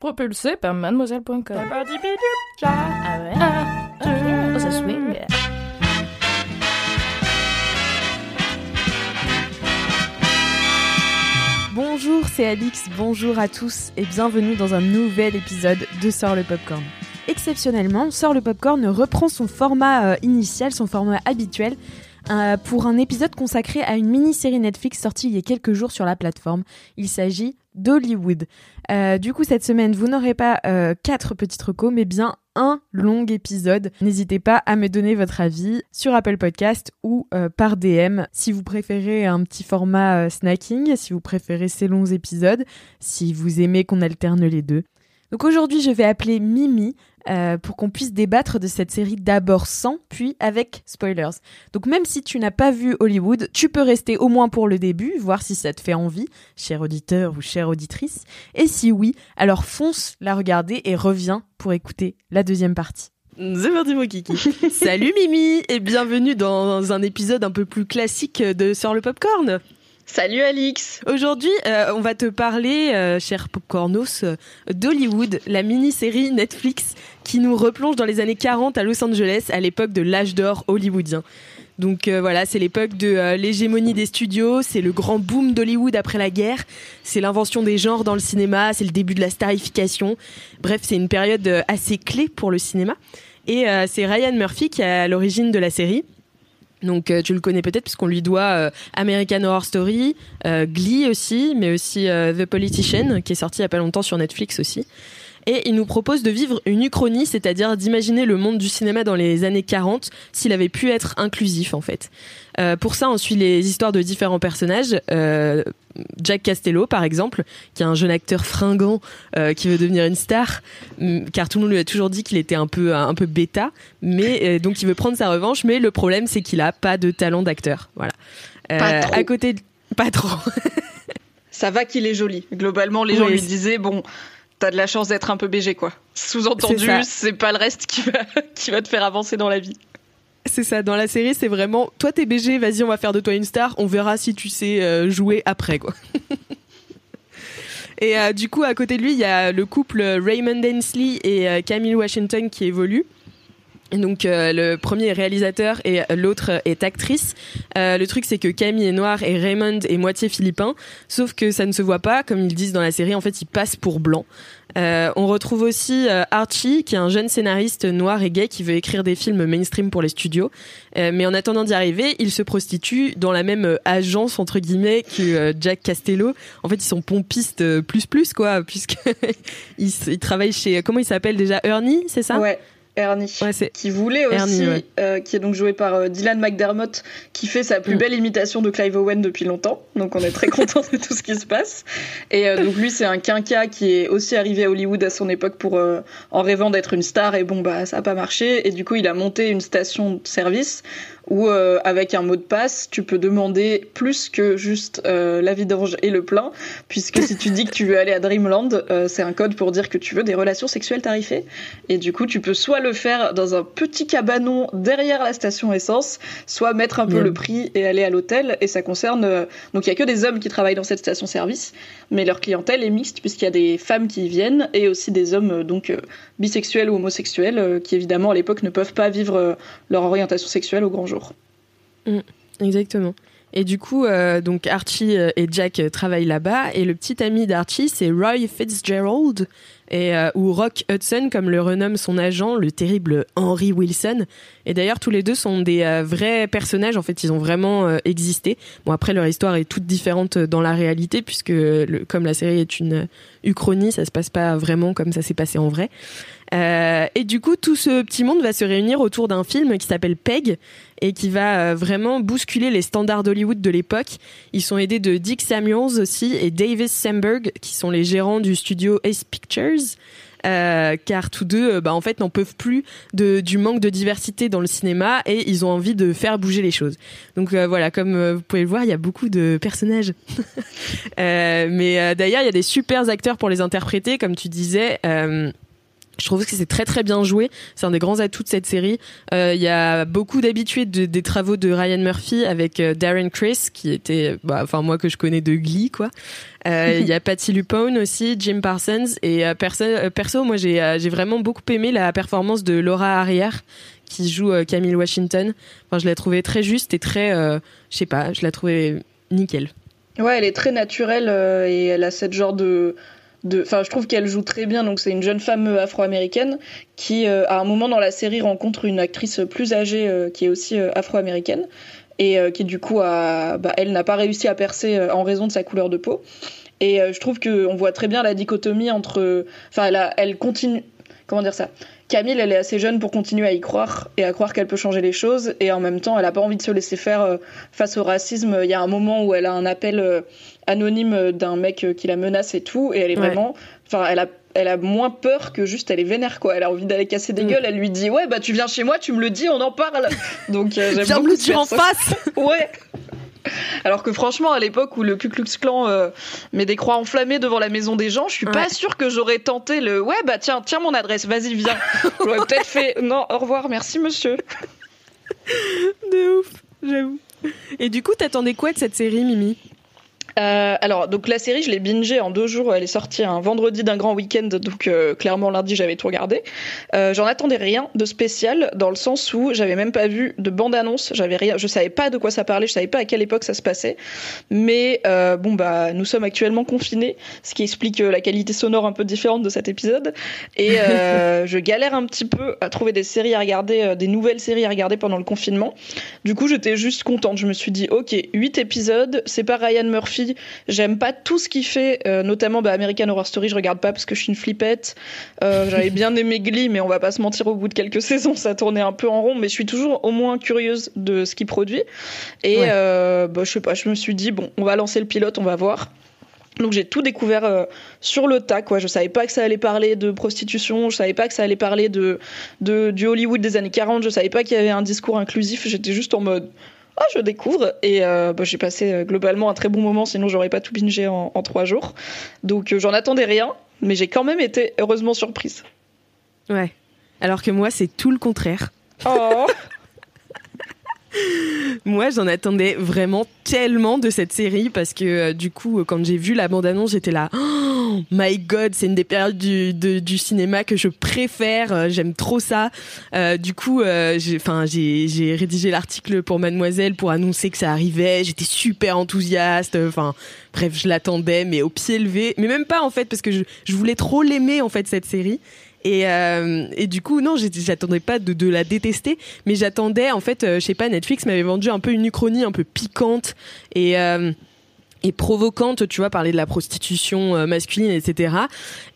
Propulsé par mademoiselle.com. Ah ouais? Ah, oh, ça swing. Bonjour, c'est Alix, bonjour à tous et bienvenue dans un nouvel épisode de Sort le Popcorn. Exceptionnellement, Sort le Popcorn reprend son format euh, initial, son format habituel, euh, pour un épisode consacré à une mini-série Netflix sortie il y a quelques jours sur la plateforme. Il s'agit d'Hollywood. Euh, du coup, cette semaine, vous n'aurez pas euh, quatre petites recos, mais bien un long épisode. N'hésitez pas à me donner votre avis sur Apple Podcast ou euh, par DM si vous préférez un petit format snacking, si vous préférez ces longs épisodes, si vous aimez qu'on alterne les deux. Donc aujourd'hui, je vais appeler Mimi euh, pour qu'on puisse débattre de cette série d'abord sans, puis avec spoilers. Donc même si tu n'as pas vu Hollywood, tu peux rester au moins pour le début, voir si ça te fait envie, cher auditeur ou chère auditrice. Et si oui, alors fonce la regarder et reviens pour écouter la deuxième partie. C'est parti mon kiki. Salut Mimi et bienvenue dans un épisode un peu plus classique de Sur le Popcorn. Salut Alix Aujourd'hui, euh, on va te parler, euh, cher Popcornos, euh, d'Hollywood, la mini-série Netflix qui nous replonge dans les années 40 à Los Angeles, à l'époque de l'âge d'or hollywoodien. Donc voilà, c'est l'époque de l'hégémonie des studios, c'est le grand boom d'Hollywood après la guerre, c'est l'invention des genres dans le cinéma, c'est le début de la starification. Bref, c'est une période assez clé pour le cinéma. Et c'est Ryan Murphy qui est à l'origine de la série. Donc euh, tu le connais peut-être puisqu'on lui doit euh, American Horror Story, euh, Glee aussi, mais aussi The Politician qui est sorti il y a pas longtemps sur Netflix aussi. Et il nous propose de vivre une uchronie, c'est-à-dire d'imaginer le monde du cinéma dans les années 40 s'il avait pu être inclusif en fait. Euh, pour ça, on suit les histoires de différents personnages. Euh, Jack Castello, par exemple, qui est un jeune acteur fringant euh, qui veut devenir une star, car tout le monde lui a toujours dit qu'il était un peu un peu bêta, mais donc il veut prendre sa revanche. Mais le problème, c'est qu'il a pas de talent d'acteur. Voilà. Pas trop. à côté, de... pas trop. Ça va qu'il est joli. Globalement, les gens Oui, lui disaient bon, t'as de la chance d'être un peu BG quoi. Sous-entendu, C'est pas le reste qui va qui va te faire avancer dans la vie. C'est ça, dans la série, c'est vraiment toi t'es BG, vas-y, on va faire de toi une star, on verra si tu sais euh, jouer après quoi. et euh, du coup, à côté de lui, il y a le couple Raymond Hensley et euh, Camille Washington qui évolue. Donc euh, le premier est réalisateur et l'autre est actrice. Euh, le truc c'est que Camille est noire et Raymond est moitié philippin, sauf que ça ne se voit pas, comme ils disent dans la série. En fait, il passe pour blanc. Euh, on retrouve aussi euh, Archie, qui est un jeune scénariste noir et gay qui veut écrire des films mainstream pour les studios. Euh, mais en attendant d'y arriver, il se prostitue dans la même euh, agence entre guillemets que Jack Castello. En fait, ils sont pompistes plus plus quoi, puisque ils, s- ils travaillent chez comment il s'appelle déjà? Ernie, c'est ça? Ouais, Ernie. Ouais, Qui voulait aussi, Ernie, ouais. euh, qui est donc joué par euh, Dylan McDermott, qui fait sa plus Mm. belle imitation de Clive Owen depuis longtemps. Donc on est très content de tout ce qui se passe. Et euh, donc lui, c'est un quinca qui est aussi arrivé à Hollywood à son époque pour en rêvant d'être une star. Et bon bah ça a pas marché. Et du coup, il a monté une station de service où euh, avec un mot de passe, tu peux demander plus que juste euh, la vidange et le plein, puisque si tu dis que tu veux aller à Dreamland, euh, c'est un code pour dire que tu veux des relations sexuelles tarifées. Et du coup, tu peux soit le faire dans un petit cabanon derrière la station essence, soit mettre un peu le prix et aller à l'hôtel. Et ça concerne euh, donc il y a que des hommes qui travaillent dans cette station-service, mais leur clientèle est mixte puisqu'il y a des femmes qui y viennent et aussi des hommes euh, donc euh, bisexuels ou homosexuels qui évidemment à l'époque ne peuvent pas vivre leur orientation sexuelle au grand jour. Exactement. Et du coup, euh, donc Archie euh, et Jack euh, travaillent là-bas, et le petit ami d'Archie, c'est Roy Fitzgerald, et, ou Rock Hudson, comme le renomme son agent, le terrible Henry Wilson. Et d'ailleurs, tous les deux sont des vrais personnages. En fait, ils ont vraiment existé. Bon, après, leur histoire est toute différente dans la réalité, puisque comme la série est une uchronie, ça se passe pas vraiment comme ça s'est passé en vrai. Et du coup, tout ce petit monde va se réunir autour d'un film qui s'appelle Peg et qui va vraiment bousculer les standards d'Hollywood de l'époque. Ils sont aidés de Dick Samuels aussi et Davis Samberg, qui sont les gérants du studio Ace Pictures. Euh, car tous deux, euh, bah, en fait, n'en peuvent plus du manque de diversité dans le cinéma et ils ont envie de faire bouger les choses. Donc euh, voilà, comme vous pouvez le voir, il y a beaucoup de personnages. mais d'ailleurs, il y a des super acteurs pour les interpréter, comme tu disais. Je trouve que c'est très très bien joué. C'est un des grands atouts de cette série. Il y a beaucoup d'habitués des travaux de Ryan Murphy avec Darren Criss, qui était, bah, enfin moi que je connais de Glee, quoi. Euh, il y a Patty Lupone aussi, Jim Parsons. Et euh, perso, euh, perso, moi, j'ai j'ai vraiment beaucoup aimé la performance de Laura Arrière qui joue Camille Washington. Enfin, je l'ai trouvée très juste et très, je sais pas, je l'ai trouvée nickel. Ouais, elle est très naturelle et elle a cette genre de enfin je trouve qu'elle joue très bien donc c'est une jeune femme afro-américaine qui à un moment dans la série rencontre une actrice plus âgée qui est aussi afro-américaine et qui du coup a, bah, elle n'a pas réussi à percer en raison de sa couleur de peau et euh, je trouve qu'on voit très bien la dichotomie entre. Enfin, elle, elle continue. Comment dire ça? Camille, elle est assez jeune pour continuer à y croire et à croire qu'elle peut changer les choses. Et en même temps, elle n'a pas envie de se laisser faire euh, face au racisme. Il y a un moment où elle a un appel euh, anonyme d'un mec qui la menace et tout. Et elle est vraiment. Enfin, elle a elle a moins peur que juste elle est vénère quoi. Elle a envie d'aller casser des mm. gueules. Elle lui dit ouais bah tu viens chez moi, tu me le dis, on en parle. Donc j'aime Viens me le dire en face. ouais. Alors que franchement, à l'époque où le Ku Klux Klan euh, met des croix enflammées devant la maison des gens, je suis pas sûre que j'aurais tenté le ouais bah tiens tiens mon adresse, vas-y viens. J'aurais peut-être fait non au revoir, merci monsieur. De ouf, j'avoue. Et du coup, t'attendais quoi de cette série, Mimi? Euh, alors, donc la série, je l'ai bingée en deux jours. Elle est sortie un vendredi d'un grand week-end, donc euh, clairement lundi, j'avais tout regardé. Euh, J'en attendais rien de spécial, dans le sens où j'avais même pas vu de bande-annonce. J'avais rien, je savais pas de quoi ça parlait, je savais pas à quelle époque ça se passait. Mais bon bah, nous sommes actuellement confinés, ce qui explique la qualité sonore un peu différente de cet épisode. Et je galère un petit peu à trouver des séries à regarder, des nouvelles séries à regarder pendant le confinement. Du coup, j'étais juste contente. Je me suis dit, ok, 8 épisodes, c'est pas Ryan Murphy J'aime pas tout ce qu'il fait, euh, notamment bah, American Horror Story, je regarde pas parce que je suis une flippette. Euh, j'avais bien aimé Glee, mais on va pas se mentir, au bout de quelques saisons, ça tournait un peu en rond, mais je suis toujours au moins curieuse de ce qu'il produit. Et euh, bah, je sais pas, je me suis dit, bon, on va lancer le pilote, on va voir. Donc j'ai tout découvert sur le tas quoi. Je savais pas que ça allait parler de prostitution, je savais pas que ça allait parler de, de du Hollywood des années 40, je savais pas qu'il y avait un discours inclusif, j'étais juste en mode ah, je découvre. Et euh, bah, j'ai passé euh, globalement un très bon moment, sinon j'aurais pas tout bingé en, trois jours. Donc euh, j'en attendais rien, mais j'ai quand même été heureusement surprise. Ouais. Alors que moi, c'est tout le contraire. Oh Moi, j'en attendais vraiment tellement de cette série parce que du coup, quand j'ai vu la bande-annonce, j'étais là. Oh my God, c'est une des périodes du, cinéma que je préfère. J'aime trop ça. Euh, du coup, euh, j'ai, j'ai rédigé l'article pour Mademoiselle pour annoncer que ça arrivait. J'étais super enthousiaste. Enfin, bref, je l'attendais, mais au pied levé. Mais même pas en fait parce que je, je voulais trop l'aimer en fait cette série. Et, euh, et du coup, non, j'attendais pas de, la détester, mais j'attendais, en fait, euh, je sais pas, Netflix m'avait vendu un peu une uchronie un peu piquante et euh, et provocante, tu vois, parler de la prostitution euh, masculine, etc.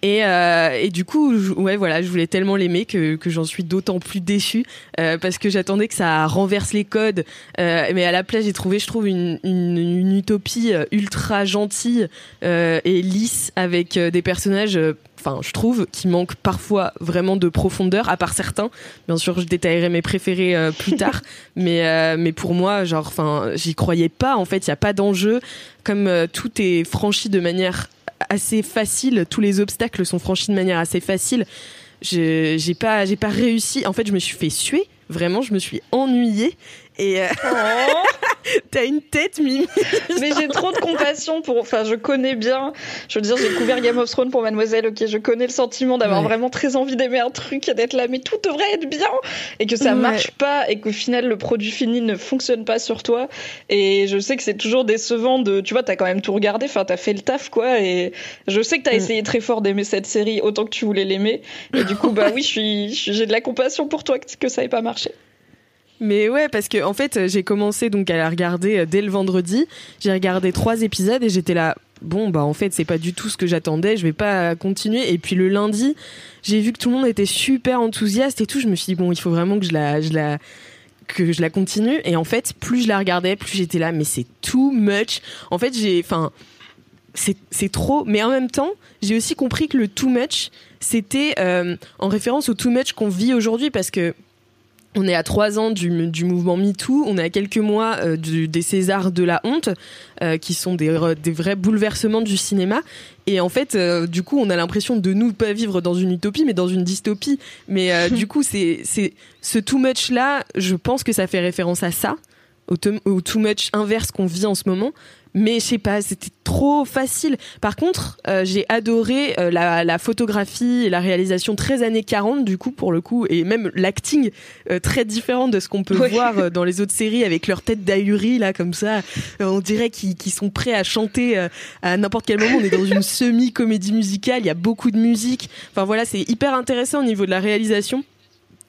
Et, euh, et du coup, ouais, voilà, je voulais tellement l'aimer que, que j'en suis d'autant plus déçue parce que j'attendais que ça renverse les codes. Mais à la place, j'ai trouvé, je trouve, une, une, utopie ultra gentille et lisse avec des personnages enfin je trouve qui manque parfois vraiment de profondeur à part certains bien sûr je détaillerai mes préférés plus tard mais mais pour moi genre enfin j'y croyais pas en fait il y a pas d'enjeu comme euh, tout est franchi de manière assez facile, tous les obstacles sont franchis de manière assez facile. J'ai pas, j'ai pas réussi. En fait, je me suis fait suer. Vraiment, je me suis ennuyée et euh, oh. t'as une tête, Mimi. Mais j'ai trop de compassion pour. Enfin, je connais bien. Je veux dire, j'ai couvert Game of Thrones pour Mademoiselle. Ok, je connais le sentiment d'avoir vraiment très envie d'aimer un truc et d'être là, mais tout devrait être bien et que ça marche pas et qu'au final le produit fini ne fonctionne pas sur toi. Et je sais que c'est toujours décevant de. Tu vois, t'as quand même tout regardé. Enfin, t'as fait le taf, quoi. Et je sais que t'as mm. essayé très fort d'aimer cette série autant que tu voulais l'aimer. Et du coup, bah oui, je suis, j'ai de la compassion pour toi que, que ça ait pas marché. Mais ouais, parce que en fait, j'ai commencé donc à la regarder euh, dès le vendredi. J'ai regardé trois épisodes et j'étais là. bon bah en fait c'est pas du tout ce que j'attendais, je vais pas continuer. Et puis le lundi, j'ai vu que tout le monde était super enthousiaste et tout. Je me suis dit bon, il faut vraiment que je la, que je la continue. Et en fait, plus je la regardais, plus j'étais là, mais c'est too much. En fait, j'ai, enfin, c'est trop. Mais en même temps, j'ai aussi compris que le too much, c'était euh, en référence au too much qu'on vit aujourd'hui parce que on est à trois ans du, mouvement MeToo, on est à quelques mois euh, des Césars de la honte, euh, qui sont des, vrais bouleversements du cinéma. Et en fait, du coup, on a l'impression de nous pas vivre dans une utopie, mais dans une dystopie. Mais du coup, c'est ce too much là, je pense que ça fait référence à ça, au too much inverse qu'on vit en ce moment mais je sais pas, c'était trop facile. Par contre, euh, j'ai adoré euh, la, photographie et la réalisation très années 40 du coup pour le coup et même l'acting euh, très différent de ce qu'on peut voir dans les autres séries avec leur tête d'ahuri là comme ça. on dirait qu'ils sont prêts à chanter à n'importe quel moment. On est dans une semi comédie musicale, il y a beaucoup de musique. Enfin voilà, c'est hyper intéressant au niveau de la réalisation.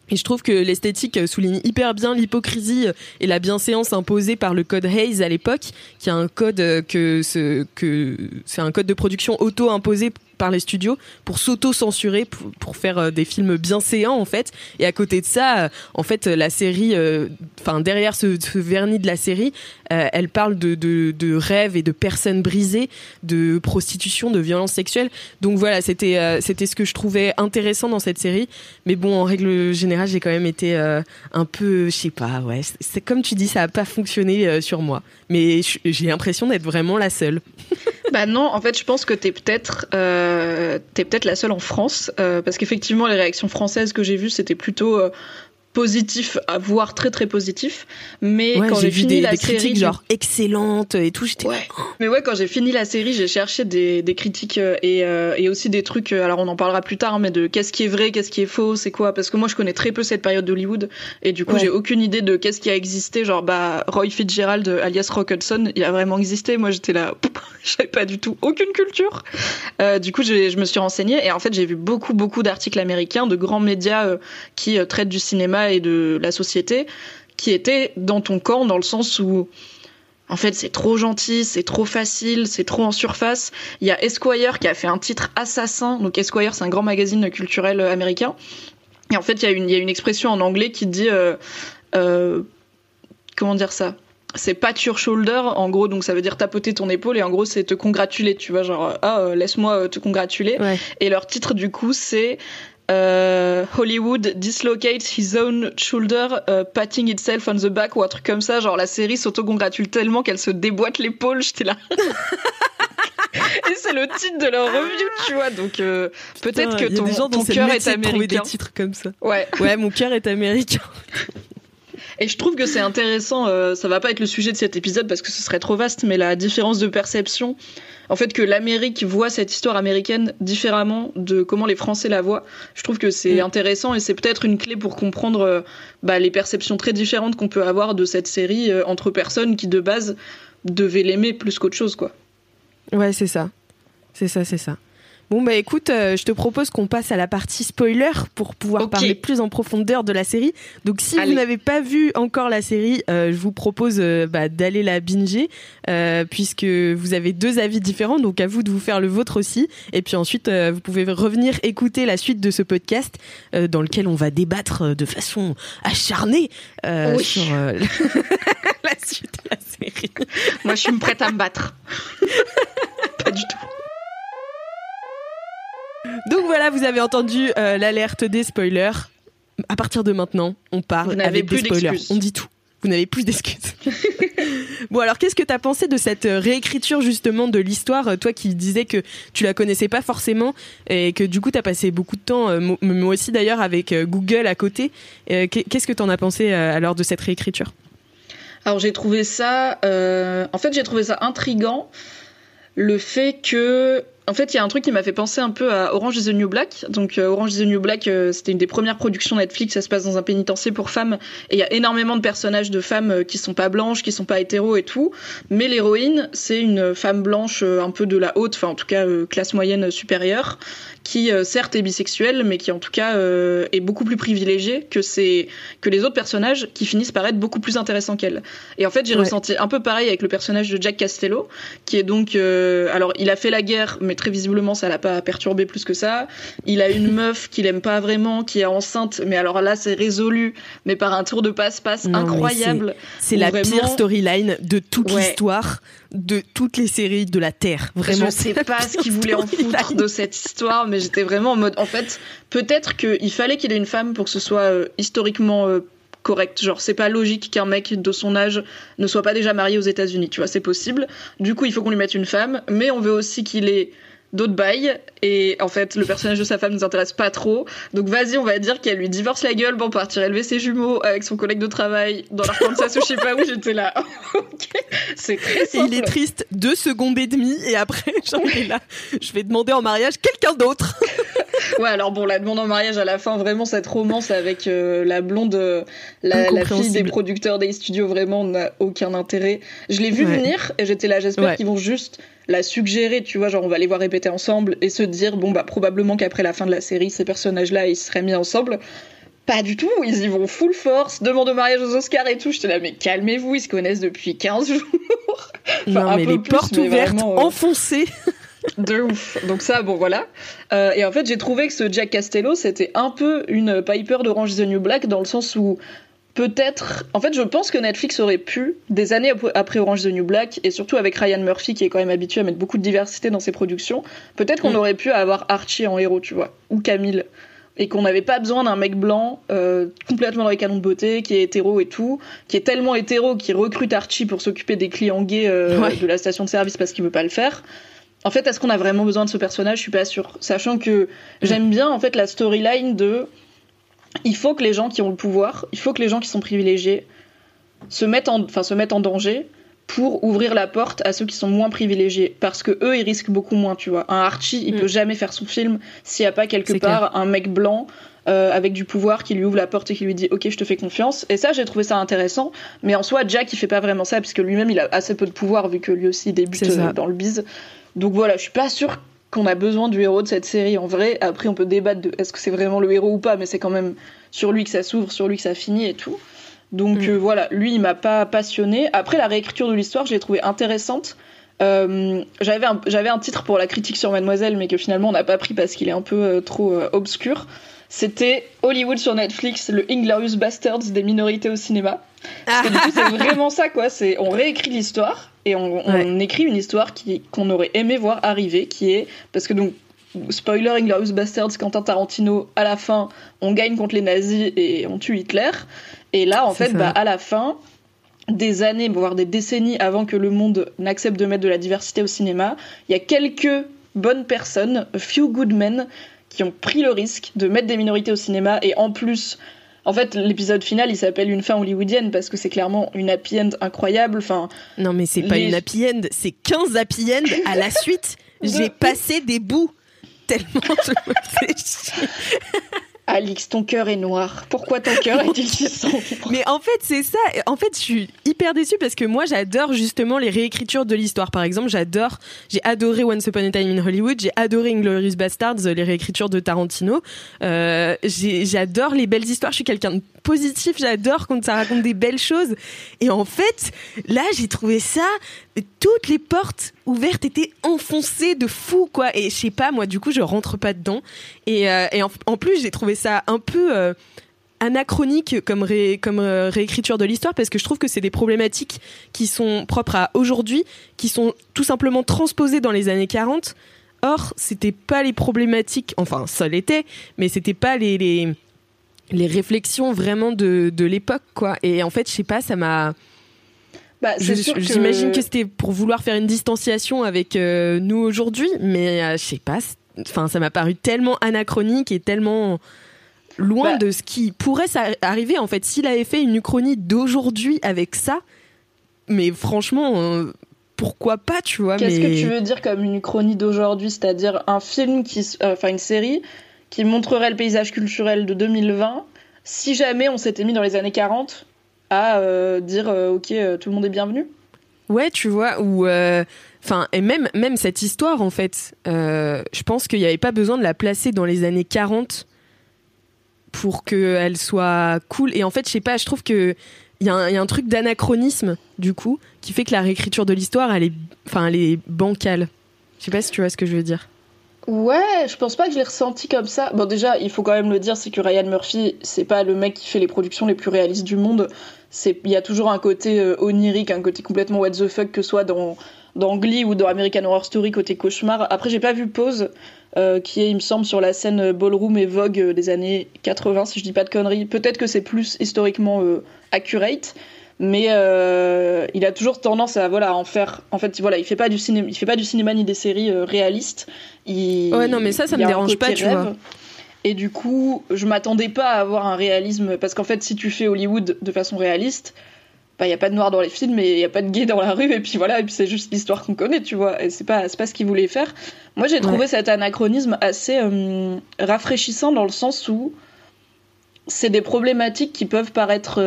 Et je trouve que l'esthétique souligne hyper bien l'hypocrisie et la bienséance imposée par le code Hayes à l'époque, qui est un code que que c'est un code de production auto imposé par les studios pour s'auto-censurer, pour, faire euh, des films bien séants en fait. Et à côté de ça, euh, en fait, la série, euh, enfin derrière ce, vernis de la série, elle parle de, de, rêves et de personnes brisées, de prostitution, de violence sexuelle. Donc voilà, c'était c'était ce que je trouvais intéressant dans cette série. Mais bon, en règle générale, j'ai quand même été un peu, je sais pas, ouais. C'est comme tu dis, ça a pas fonctionné sur moi. Mais j'ai l'impression d'être vraiment la seule. bah non, en fait, je pense que t'es peut-être euh, t'es peut-être la seule en France, euh, parce qu'effectivement, les réactions françaises que j'ai vues, c'était plutôt euh, positif, à voir très très positif. Mais quand j'ai fini la série, critiques genre excellente et tout, j'étais. Ouais. Mais ouais, quand j'ai fini la série, j'ai cherché des, des critiques euh, et, euh, et aussi des trucs. Euh, alors on en parlera plus tard, mais de qu'est-ce qui est vrai, qu'est-ce qui est faux, c'est quoi Parce que moi je connais très peu cette période d'Hollywood et du coup j'ai aucune idée de qu'est-ce qui a existé. Genre bah Roy Fitzgerald alias Rock Hudson, il a vraiment existé. Moi j'étais là, j'avais pas du tout aucune culture. Euh, du coup je me suis renseignée et en fait j'ai vu beaucoup beaucoup d'articles américains, de grands médias qui traitent du cinéma et de la société qui était dans ton camp dans le sens où en fait, c'est trop gentil, c'est trop facile, c'est trop en surface. Il y a Esquire qui a fait un titre assassin. Donc Esquire, c'est un grand magazine culturel américain. Et en fait, il y a une, il y a une expression en anglais qui dit euh, euh, comment dire ça? C'est pat your shoulder en gros donc ça veut dire tapoter ton épaule et en gros c'est te congratuler tu vois genre ah laisse-moi te congratuler et leur titre du coup c'est euh, Hollywood dislocates his own shoulder, uh, patting itself on the back ou un truc comme ça. Genre la série s'auto-congratule tellement qu'elle se déboîte l'épaule. J'étais là. Et c'est le titre de leur review, tu vois. Donc euh, peut-être que ton, ton cœur est américain. des titres comme ça. Ouais. Ouais, mon cœur est américain. Et je trouve que c'est intéressant. Euh, ça va pas être le sujet de cet épisode parce que ce serait trop vaste, mais la différence de perception en fait que l'Amérique voit cette histoire américaine différemment de comment les Français la voient. Je trouve que c'est mm. intéressant et c'est peut-être une clé pour comprendre euh, bah, les perceptions très différentes qu'on peut avoir de cette série euh, entre personnes qui de base devaient l'aimer plus qu'autre chose, quoi. Ouais, c'est ça. C'est ça, c'est ça. Bon bah écoute, euh, je te propose qu'on passe à la partie spoiler pour pouvoir parler plus en profondeur de la série. Donc si vous n'avez pas vu encore la série, euh, je vous propose euh, bah, d'aller la binger puisque vous avez deux avis différents, donc à vous de vous faire le vôtre aussi. Et puis ensuite, vous pouvez revenir écouter la suite de ce podcast dans lequel on va débattre de façon acharnée sur la suite de la série. Moi, je suis prête à me battre. pas du tout. Donc voilà, vous avez entendu euh, l'alerte des spoilers. À partir de maintenant, on parle avec des spoilers. On dit tout. Vous n'avez plus d'excuses. bon alors, qu'est-ce que tu as pensé de cette euh, réécriture justement de l'histoire euh, Toi qui disais que tu la connaissais pas forcément et que du coup tu as passé beaucoup de temps, moi aussi d'ailleurs avec Google à côté. Qu'est-ce que tu en as pensé alors de cette réécriture? Alors j'ai trouvé ça, en fait j'ai trouvé ça intrigant le fait que en fait, il y a un truc qui m'a fait penser un peu à Orange is the New Black. Donc, euh, Orange is the New Black, euh, c'était une des premières productions Netflix. Ça se passe dans un pénitencier pour femmes. Et il y a énormément de personnages de femmes euh, qui sont pas blanches, qui sont pas hétéros et tout. Mais l'héroïne, c'est une femme blanche un peu de la haute, enfin, en tout cas, classe moyenne supérieure, qui euh, certes est bisexuel, mais qui en tout cas euh, est beaucoup plus privilégié que c'est que les autres personnages qui finissent par être beaucoup plus intéressants qu'elle. Et en fait, j'ai ressenti un peu pareil avec le personnage de Jack Castello, qui est donc euh, alors il a fait la guerre, mais très visiblement ça l'a pas perturbé plus que ça. Il a une meuf qu'il aime pas vraiment, qui est enceinte, mais alors là c'est résolu, mais par un tour de passe-passe incroyable. C'est la pire storyline de toute l'histoire de toutes les séries de la Terre. Vraiment. Je sais pas ce qu'il voulait en foutre de cette histoire, mais j'étais vraiment en mode, en fait, peut-être qu'il fallait qu'il ait une femme pour que ce soit euh, historiquement euh, correct. Genre, c'est pas logique qu'un mec de son âge ne soit pas déjà marié aux États-Unis, tu vois, c'est possible. Du coup, il faut qu'on lui mette une femme, mais on veut aussi qu'il ait d'autres bails. Et en fait le personnage de sa femme nous intéresse pas trop. Donc vas-y on va dire qu'elle lui divorce la gueule pour partir élever ses jumeaux avec son collègue de travail dans l'Arkansas ou je sais pas où. J'étais là. Ok. C'est très simple il est triste deux secondes et demie. Et après j'en ai là. Je vais demander en mariage quelqu'un d'autre. Ouais alors bon la demande en mariage à la fin vraiment cette romance avec euh, la blonde la, la, fille des producteurs des studios vraiment n'a aucun intérêt. Je l'ai vu venir et j'étais là j'espère qu'ils vont juste la suggérer, tu vois, genre on va les voir répéter ensemble et se dire bon bah probablement qu'après la fin de la série ces personnages-là ils seraient mis ensemble. Pas du tout, ils y vont full force, demande au mariage aux Oscars et tout. J'étais là mais calmez-vous, ils se connaissent depuis 15 jours. non mais les portes ouvertes, euh, enfoncées. de ouf. Donc ça, bon voilà. Euh, et en fait, j'ai trouvé que ce Jack Castello, c'était un peu une Piper d'Orange is the New Black dans le sens où peut-être. En fait, je pense que Netflix aurait pu, des années après Orange the New Black, et surtout avec Ryan Murphy, qui est quand même habitué à mettre beaucoup de diversité dans ses productions, peut-être qu'on mm. aurait pu avoir Archie en héros, tu vois, ou Camille. Et qu'on n'avait pas besoin d'un mec blanc, euh, complètement dans les canons de beauté, qui est hétéro et tout, qui est tellement hétéro qu'il recrute Archie pour s'occuper des clients gays euh, de la station de service parce qu'il veut pas le faire. En fait, est-ce qu'on a vraiment besoin de ce personnage? Je suis pas sûre. Sachant que mm. j'aime bien en fait la storyline de il faut que les gens qui ont le pouvoir, il faut que les gens qui sont privilégiés se mettent en, enfin, se mettent en danger pour ouvrir la porte à ceux qui sont moins privilégiés. Parce que eux ils risquent beaucoup moins tu vois. Un Archie il mm. peut jamais faire son film s'il n'y a pas quelque part un mec blanc euh, avec du pouvoir qui lui ouvre la porte et qui lui dit ok je te fais confiance. Et ça j'ai trouvé ça intéressant. Mais en soi Jack il fait pas vraiment ça puisque lui-même il a assez peu de pouvoir vu que lui aussi débute euh, dans le bise donc voilà je suis pas sûre qu'on a besoin du héros de cette série en vrai. Après, on peut débattre de est-ce que c'est vraiment le héros ou pas, mais c'est quand même sur lui que ça s'ouvre, sur lui que ça finit et tout. Donc mm. euh, voilà, lui, il m'a pas passionné. Après, la réécriture de l'histoire, je l'ai trouvée intéressante. Euh, j'avais un, j'avais un titre pour la critique sur Mademoiselle, mais que finalement on n'a pas pris parce qu'il est un peu euh, trop obscur. C'était Hollywood sur Netflix, le Inglorious Bastards des minorités au cinéma. Parce que du coup, c'est vraiment ça, quoi. C'est on réécrit l'histoire et on, écrit une histoire qui qu'on aurait aimé voir arriver, qui est parce que donc spoiler Inglorious Bastards, Quentin Tarantino à la fin, on gagne contre les nazis et on tue Hitler. Et là, en fait, bah, à la fin, des années, voire des décennies avant que le monde n'accepte de mettre de la diversité au cinéma, il y a quelques bonnes personnes, a few good men, qui ont pris le risque de mettre des minorités au cinéma et en plus en fait, l'épisode final, il s'appelle Une fin hollywoodienne parce que c'est clairement une happy end incroyable. Enfin, non, mais c'est pas une happy end, c'est 15 happy end à la suite. J'ai passé des bouts tellement je me fais chier. Alix, ton cœur est noir. Pourquoi ton cœur est-il si sombre Mais en fait, c'est ça. En fait, je suis hyper déçue parce que moi, j'adore justement les réécritures de l'histoire. Par exemple, j'adore, j'ai adoré Once Upon a Time in Hollywood, j'ai adoré Inglorious Bastards, les réécritures de Tarantino. Euh, j'adore les belles histoires. Je suis quelqu'un de positif. J'adore quand ça raconte des belles choses. Et en fait, là, j'ai trouvé ça toutes les portes ouvertes étaient enfoncées de fou quoi et je sais pas moi du coup je rentre pas dedans et, euh, en, plus j'ai trouvé ça un peu euh, anachronique comme, comme euh, réécriture de l'histoire parce que je trouve que c'est des problématiques qui sont propres à aujourd'hui qui sont tout simplement transposées dans les années 40 or c'était pas les problématiques enfin ça l'était mais c'était pas les, les, les réflexions vraiment de, de l'époque quoi et en fait je sais pas ça m'a bah, J'imagine que, c'était pour vouloir faire une distanciation avec euh, nous aujourd'hui, mais euh, je sais pas. Enfin, ça m'a paru tellement anachronique et tellement loin bah. de ce qui pourrait arriver. En fait, s'il avait fait une uchronie d'aujourd'hui avec ça, mais franchement, euh, pourquoi pas, tu vois. Qu'est-ce que tu veux dire comme une chronie d'aujourd'hui? C'est-à-dire un film qui. Enfin, une série qui montrerait le paysage culturel de 2020 si jamais on s'était mis dans les années 40 à euh, dire euh, ok euh, tout le monde est bienvenu? Ouais tu vois ou enfin et même même cette histoire en fait je pense qu'il n'y avait pas besoin de la placer dans les années 40 pour qu'elle soit cool. Et en fait je sais pas je trouve que il y, a un truc d'anachronisme du coup qui fait que la réécriture de l'histoire elle est elle est bancale. Je sais pas si tu vois ce que je veux dire Ouais, je pense pas que je l'ai ressenti comme ça. Bon, déjà, il faut quand même le dire, c'est que Ryan Murphy, c'est pas le mec qui fait les productions les plus réalistes du monde. C'est, il y a toujours un côté euh, onirique, un côté complètement what the fuck, que ce soit dans, dans Glee ou dans American Horror Story côté cauchemar. Après, j'ai pas vu Pause, euh, qui est, il me semble, sur la scène Ballroom et Vogue euh, des années 80, si je dis pas de conneries. Peut-être que c'est plus historiquement accurate mais euh, il a toujours tendance à voilà en faire en fait voilà il fait pas du cinéma il fait pas du cinéma ni des séries euh, réalistes. Il, ouais non mais ça ça me dérange pas tu vois. et du coup je m'attendais pas à avoir un réalisme parce qu'en fait si tu fais Hollywood de façon réaliste bah il y a pas de noir dans les films et il y a pas de gay dans la rue et puis voilà et puis c'est juste l'histoire qu'on connaît tu vois et c'est pas c'est pas ce qu'il voulait faire. Moi j'ai trouvé cet anachronisme assez euh, rafraîchissant dans le sens où c'est des problématiques qui peuvent paraître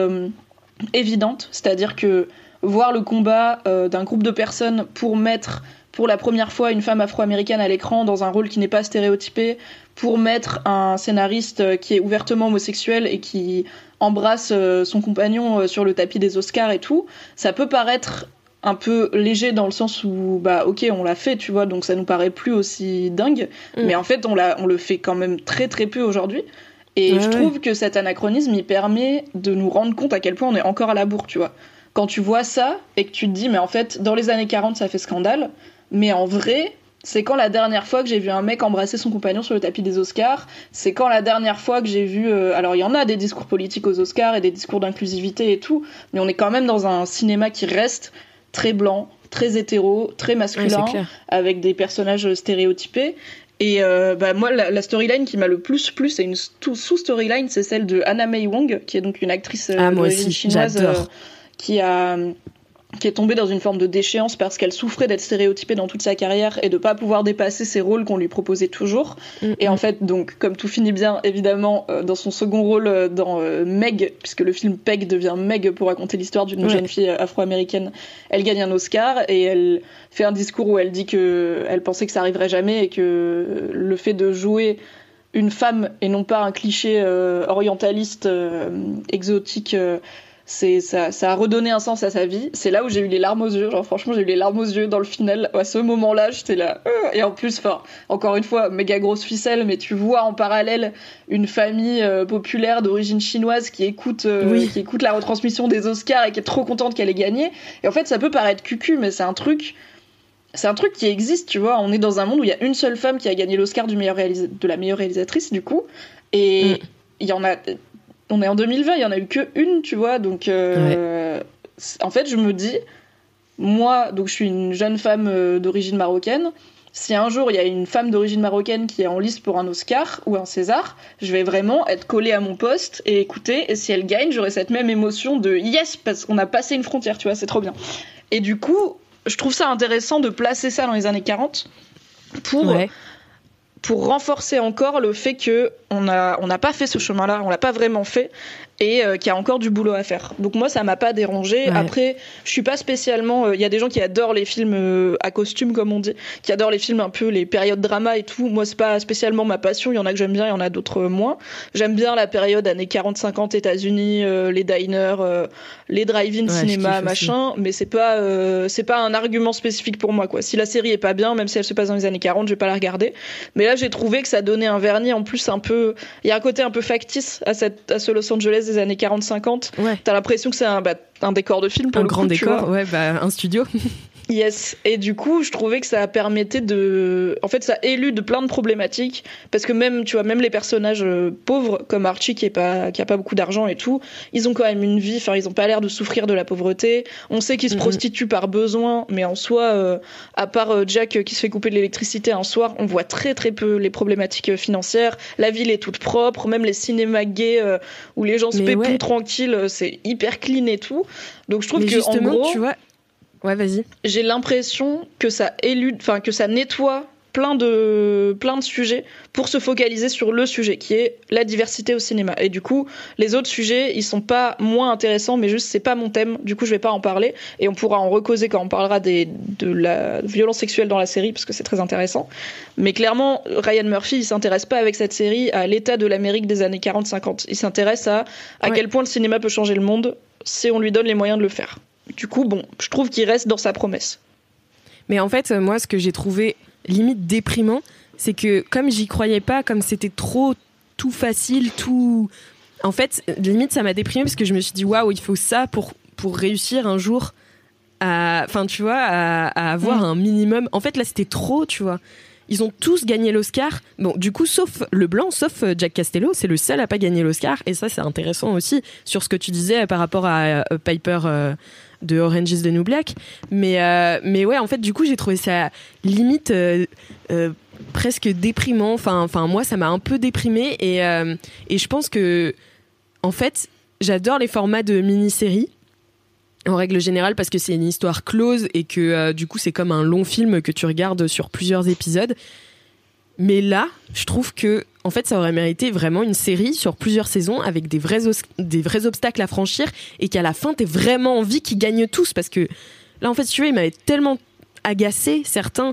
évidente, c'est-à-dire que voir le combat euh, d'un groupe de personnes pour mettre pour la première fois une femme afro-américaine à l'écran dans un rôle qui n'est pas stéréotypé, pour mettre un scénariste euh, qui est ouvertement homosexuel et qui embrasse euh, son compagnon sur le tapis des Oscars et tout, ça peut paraître un peu léger dans le sens où bah ok on l'a fait tu vois donc ça nous paraît plus aussi dingue mm. mais en fait on l'a on le fait quand même très très peu aujourd'hui et je trouve que cet anachronisme, il permet de nous rendre compte à quel point on est encore à la bourre, tu vois. Quand tu vois ça et que tu te dis, mais en fait, dans les années 40, ça fait scandale, mais en vrai, c'est quand la dernière fois que j'ai vu un mec embrasser son compagnon sur le tapis des Oscars C'est quand la dernière fois que j'ai vu... Euh, alors il y en a des discours politiques aux Oscars et des discours d'inclusivité et tout, mais on est quand même dans un cinéma qui reste très blanc, très hétéro, très masculin, avec des personnages stéréotypés. Et euh, bah, moi, la, storyline qui m'a le plus plu, c'est une sous-storyline, c'est celle de Anna May Wong, qui est donc une actrice euh, ah, chinoise euh, qui a qui est tombée dans une forme de déchéance parce qu'elle souffrait d'être stéréotypée dans toute sa carrière et de pas pouvoir dépasser ses rôles qu'on lui proposait toujours. Mm, et en mm. fait, donc, comme tout finit bien, évidemment, euh, dans son second rôle euh, dans euh, Meg, puisque le film Peg devient Meg pour raconter l'histoire d'une jeune fille afro-américaine, elle gagne un Oscar et elle fait un discours où elle dit que elle pensait que ça arriverait jamais et que le fait de jouer une femme et non pas un cliché orientaliste exotique c'est ça, ça a redonné un sens à sa vie. C'est là où j'ai eu les larmes aux yeux. Genre franchement, j'ai eu les larmes aux yeux dans le final. À ce moment-là, j'étais là. Euh, et en plus, enfin, encore une fois, méga grosse ficelle, mais tu vois en parallèle une famille euh, populaire d'origine chinoise qui écoute, euh, qui écoute la retransmission des Oscars et qui est trop contente qu'elle ait gagné. Et en fait, ça peut paraître cucu, mais c'est un truc. C'est un truc qui existe, tu vois. On est dans un monde où il y a une seule femme qui a gagné l'Oscar du meilleur de la meilleure réalisatrice, du coup. Et mm. il y en a on est en 2020, il y en a eu que une, tu vois. Donc, euh, en fait, je me dis, moi, donc je suis une jeune femme euh, d'origine marocaine. Si un jour il y a une femme d'origine marocaine qui est en liste pour un Oscar ou un César, je vais vraiment être collée à mon poste et écouter. Et si elle gagne, j'aurai cette même émotion de yes, parce qu'on a passé une frontière, tu vois, c'est trop bien. Et du coup, je trouve ça intéressant de placer ça dans les années 40 pour pour renforcer encore le fait que on n'a pas fait ce chemin-là, on l'a pas vraiment fait, et euh, qu'il y a encore du boulot à faire. Donc moi ça m'a pas dérangé. Après je suis pas spécialement, euh, il y a des gens qui adorent les films euh, à costume comme on dit, qui adorent les films un peu les périodes drama et tout. Moi c'est pas spécialement ma passion. Il y en a que j'aime bien, il y en a d'autres moins. J'aime bien la période années 40-50 États-Unis, les diners, les drive-in cinéma machin, mais c'est pas c'est pas un argument spécifique pour moi quoi. Si la série est pas bien, même si elle se passe dans les années 40, je vais pas la regarder. Mais là j'ai trouvé que ça donnait un vernis en plus un peu, il y a un côté un peu factice à cette à ce Los Angeles des années 40-50. Ouais. T'as l'impression que c'est un, bah, un décor de film pour un le grand décor, ouais, bah, un studio. Yes. Et du coup, je trouvais que ça permettait de, en fait, ça élude plein de problématiques parce que même, tu vois, même les personnages euh, pauvres comme Archie qui est pas, qui a pas beaucoup d'argent et tout, ils ont quand même une vie. Enfin, ils ont pas l'air de souffrir de la pauvreté. On sait qu'ils se prostituent par besoin, mais en soi, euh, à part euh, Jack qui se fait couper de l'électricité un soir, on voit très très peu les problématiques financières. La ville est toute propre, même les cinémas gays où les gens se pépouent tranquilles, c'est hyper clean et tout. Donc je trouve que justement, en gros, tu vois, Ouais, vas-y. J'ai l'impression que ça élude, enfin que ça nettoie plein de, plein de sujets pour se focaliser sur le sujet qui est la diversité au cinéma. Et du coup, les autres sujets, ils sont pas moins intéressants, mais juste c'est pas mon thème. Du coup, je vais pas en parler et on pourra en recauser quand on parlera des, de la violence sexuelle dans la série parce que c'est très intéressant. Mais clairement, Ryan Murphy, il s'intéresse pas avec cette série à l'état de l'Amérique des années 40-50. Il s'intéresse à à quel point le cinéma peut changer le monde si on lui donne les moyens de le faire. Du coup, bon, je trouve qu'il reste dans sa promesse. Mais en fait, moi, ce que j'ai trouvé limite déprimant, c'est que comme j'y croyais pas, comme c'était trop tout facile, tout. En fait, limite, ça m'a déprimé parce que je me suis dit, waouh, il faut ça pour, pour réussir un jour à. Enfin, tu vois, à, avoir mm. un minimum. En fait, là, c'était trop, tu vois. Ils ont tous gagné l'Oscar. Bon, du coup, sauf le blanc, sauf euh, Jack Castello, c'est le seul à pas gagner l'Oscar. Et ça, c'est intéressant aussi sur ce que tu disais par rapport à euh, Piper. Euh, de Orange is the New Black. Mais, euh, mais ouais, en fait, du coup, j'ai trouvé ça limite euh, euh, presque déprimant. Enfin, enfin, moi, ça m'a un peu déprimé. Et, et je pense que, en fait, j'adore les formats de mini-séries en règle générale parce que c'est une histoire close et que du coup c'est comme un long film que tu regardes sur plusieurs épisodes. Mais là, je trouve que en fait, ça aurait mérité vraiment une série sur plusieurs saisons avec des vrais, des vrais obstacles à franchir et qu'à la fin, t'aies vraiment envie qu'ils gagnent tous. Parce que là, en fait, tu vois, il m'avait tellement agacé certains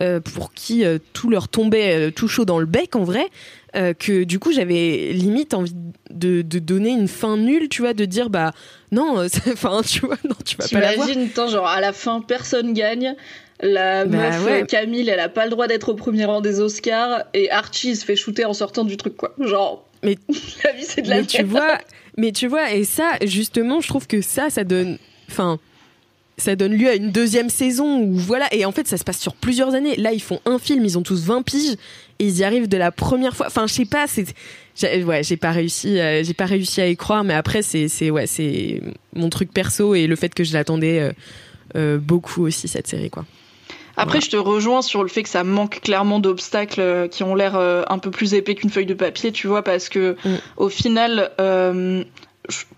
euh, pour qui euh, tout leur tombait euh, tout chaud dans le bec en vrai. que du coup j'avais limite envie de, donner une fin nulle tu vois de dire bah non enfin tu vois non tu vas pas l'avoir T'imagines, genre à la fin personne gagne la bah meuf Camille, elle a pas le droit d'être au premier rang des Oscars et Archie se fait shooter en sortant du truc quoi. Genre mais la vie c'est de la mais tu vois, mais tu vois et ça justement, je trouve que ça ça donne enfin ça donne lieu à une deuxième saison où voilà et en fait ça se passe sur plusieurs années. Là, ils font un film, ils ont tous 20 piges et ils y arrivent de la première fois. Enfin, je sais pas, c'est ouais, j'ai pas réussi euh, j'ai pas réussi à y croire mais après c'est c'est ouais, c'est mon truc perso et le fait que je l'attendais euh, euh, beaucoup aussi cette série quoi. Après, je te rejoins sur le fait que ça manque clairement d'obstacles euh, qui ont l'air euh, un peu plus épais qu'une feuille de papier, tu vois, parce que mm. au final, euh,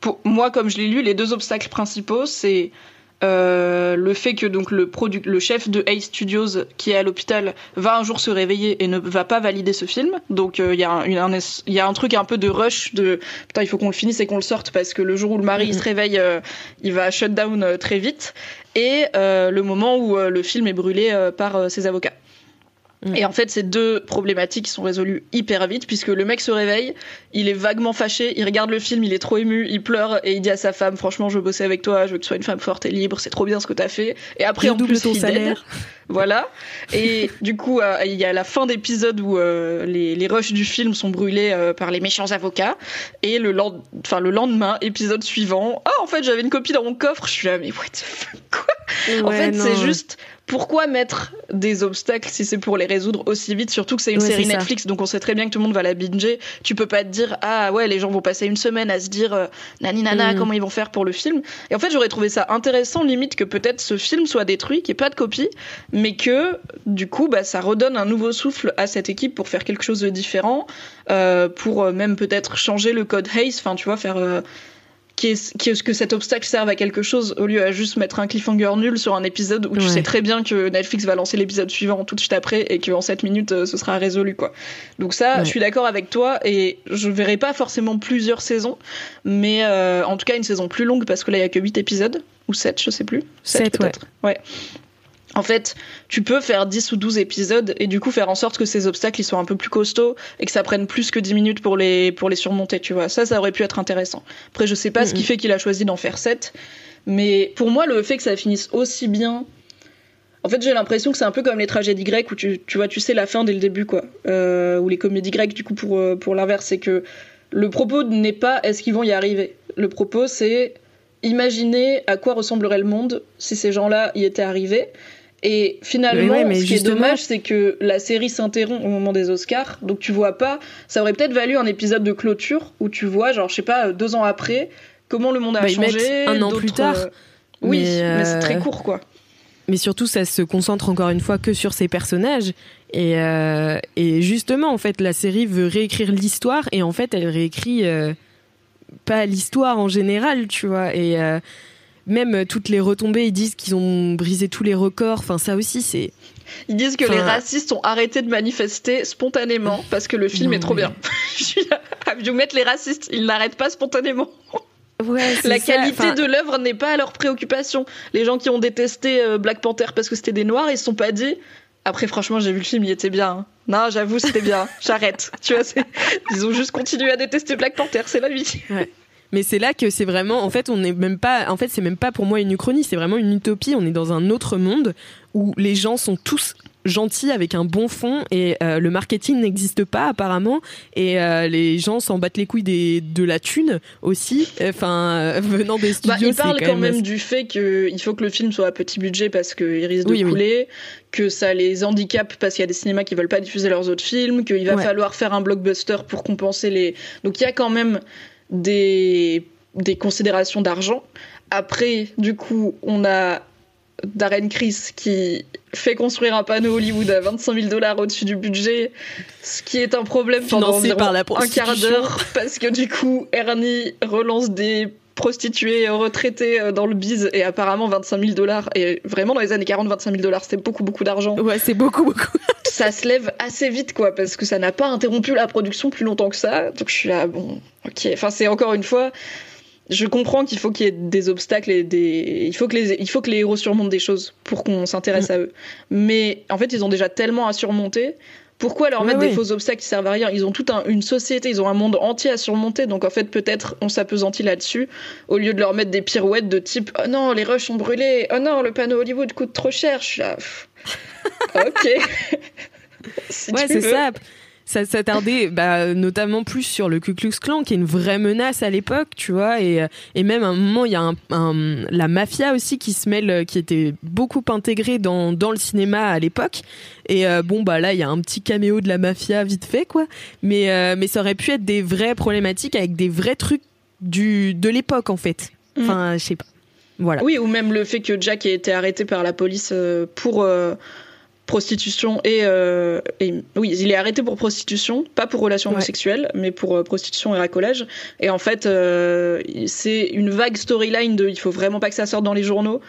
pour moi, comme je l'ai lu, les deux obstacles principaux, c'est euh, le fait que donc le, le chef de A Studios qui est à l'hôpital va un jour se réveiller et ne va pas valider ce film. Donc il y, a un, y a un truc un peu de rush de putain il faut qu'on le finisse et qu'on le sorte parce que le jour où le mari il se réveille il va shut down très vite et euh, le moment où euh, le film est brûlé euh, par ses avocats. Mm. Et en fait, ces deux problématiques sont résolues hyper vite puisque le mec se réveille, il est vaguement fâché, il regarde le film, il est trop ému, il pleure et il dit à sa femme "Franchement, je veux bosser avec toi, je veux que tu sois une femme forte et libre, c'est trop bien ce que t'as fait." Et après, en plus, ton salaire. Voilà. Et du coup, il y a la fin d'épisode où les, les rushs du film sont brûlés par les méchants avocats. Et le, enfin, le lendemain, épisode suivant, ah, en fait, j'avais une copie dans mon coffre. Je suis là, mais what the fuck, quoi? En fait, c'est juste pourquoi mettre des obstacles si c'est pour les résoudre aussi vite Surtout que c'est une série Netflix, donc on sait très bien que tout le monde va la binger. Tu peux pas te dire ah ouais les gens vont passer une semaine à se dire euh, nani nana mm. comment ils vont faire pour le film. Et en fait j'aurais trouvé ça intéressant limite que peut-être ce film soit détruit, qu'il n'y ait pas de copie, mais que du coup bah ça redonne un nouveau souffle à cette équipe pour faire quelque chose de différent, euh, pour euh, même peut-être changer le code Haze, enfin tu vois faire euh, est-ce que cet obstacle serve à quelque chose au lieu à juste mettre un cliffhanger nul sur un épisode où tu sais très bien que Netflix va lancer l'épisode suivant tout de suite après et qu'en 7 minutes euh, ce sera résolu quoi. Donc ça, je suis d'accord avec toi et je verrai pas forcément plusieurs saisons, mais euh, en tout cas une saison plus longue parce que là il y a que 8 épisodes ou 7, je sais plus. 7, peut-être. ouais en fait, tu peux faire 10 ou 12 épisodes et du coup faire en sorte que ces obstacles ils soient un peu plus costauds et que ça prenne plus que 10 minutes pour les, pour les surmonter, tu vois. Ça, ça aurait pu être intéressant. Après, je sais pas ce qui fait qu'il a choisi d'en faire 7, mais pour moi, le fait que ça finisse aussi bien. En fait, j'ai l'impression que c'est un peu comme les tragédies grecques où tu, tu vois, tu sais la fin dès le début, quoi. Euh, ou les comédies grecques, du coup, pour, euh, pour l'inverse, c'est que le propos n'est pas est-ce qu'ils vont y arriver. Le propos, c'est imaginer à quoi ressemblerait le monde si ces gens-là y étaient arrivés. Et finalement, ce qui est dommage, c'est que la série s'interrompt au moment des Oscars, donc tu vois pas. Ça aurait peut-être valu un épisode de clôture où tu vois, genre, je sais pas, deux ans après, comment le monde a bah, changé. Un an plus tard. Euh, oui, mais, c'est très euh, court, quoi. Mais surtout, ça se concentre encore une fois que sur ces personnages. Et, euh, et justement, en fait, la série veut réécrire l'histoire et en fait, elle réécrit pas l'histoire en général, tu vois. Et même toutes les retombées, ils disent qu'ils ont brisé tous les records. Enfin, ça aussi, c'est. Ils disent que les racistes ont arrêté de manifester spontanément parce que le film est trop bien. Je suis là, vous mettre les racistes, ils n'arrêtent pas spontanément. Ouais, la qualité de l'œuvre n'est pas à leur préoccupation. Les gens qui ont détesté euh, Black Panther parce que c'était des noirs, ils se sont pas dit. Après, franchement, j'ai vu le film, il était bien. Hein. Non, j'avoue, c'était bien. J'arrête. tu vois, ils ont juste continué à détester Black Panther, c'est la vie. Ouais. Mais c'est là que c'est vraiment, en fait, on n'est même pas, en fait, c'est même pas pour moi une uchronie, c'est vraiment une utopie. On est dans un autre monde où les gens sont tous gentils avec un bon fond et euh, le marketing n'existe pas apparemment. Et euh, les gens s'en battent les couilles des, de la thune aussi. Enfin euh, venant des bah, studios bah, il parle quand, même, du fait qu'il faut que le film soit à petit budget parce qu'il risque de couler que ça les handicape parce qu'il y a des cinémas qui veulent pas diffuser leurs autres films qu'il va falloir faire un blockbuster pour compenser les. Donc il y a quand même des, des considérations d'argent. Après, du coup, on a Darren Chris qui fait construire un panneau Hollywood à 25 000 dollars au-dessus du budget, ce qui est un problème pendant par la un quart d'heure parce que du coup Ernie relance des prostituées retraitées euh, dans le bise et apparemment 25 000 dollars. Et vraiment dans les années 40 25 000 dollars c'est beaucoup beaucoup d'argent. Ouais c'est beaucoup beaucoup. Ça se lève assez vite quoi parce que ça n'a pas interrompu la production plus longtemps que ça. Donc je suis là bon ok. Enfin c'est encore une fois je comprends qu'il faut qu'il y ait des obstacles et des il faut que les il faut que les héros surmontent des choses pour qu'on s'intéresse mm. à eux. Mais en fait ils ont déjà tellement à surmonter pourquoi leur mettre des faux obstacles qui servent à rien? Ils ont toute une société, ils ont un monde entier à surmonter. Donc en fait, peut-être on s'apesantit là-dessus au lieu de leur mettre des pirouettes de type Oh non, les rushs sont brûlés. Oh non, le panneau Hollywood coûte trop cher. Je suis là. ok. ouais, c'est ça ça s'attardait bah, notamment plus sur le Ku Klux Klan qui est une vraie menace à l'époque tu vois et, et même à un moment il y a un, la mafia aussi qui se mêle qui était beaucoup intégrée dans, dans le cinéma à l'époque. Et euh, bon bah là il y a un petit caméo de la mafia vite fait quoi. Mais euh, mais ça aurait pu être des vraies problématiques avec des vrais trucs du de l'époque en fait. Mm. enfin je sais pas. Voilà. Oui ou même le fait que Jack ait été arrêté par la police euh, pour prostitution euh, et, oui il est arrêté pour prostitution pas pour relation homosexuelle mais pour euh, prostitution et racolage. Et en fait euh, c'est une vague storyline de il faut vraiment pas que ça sorte dans les journaux.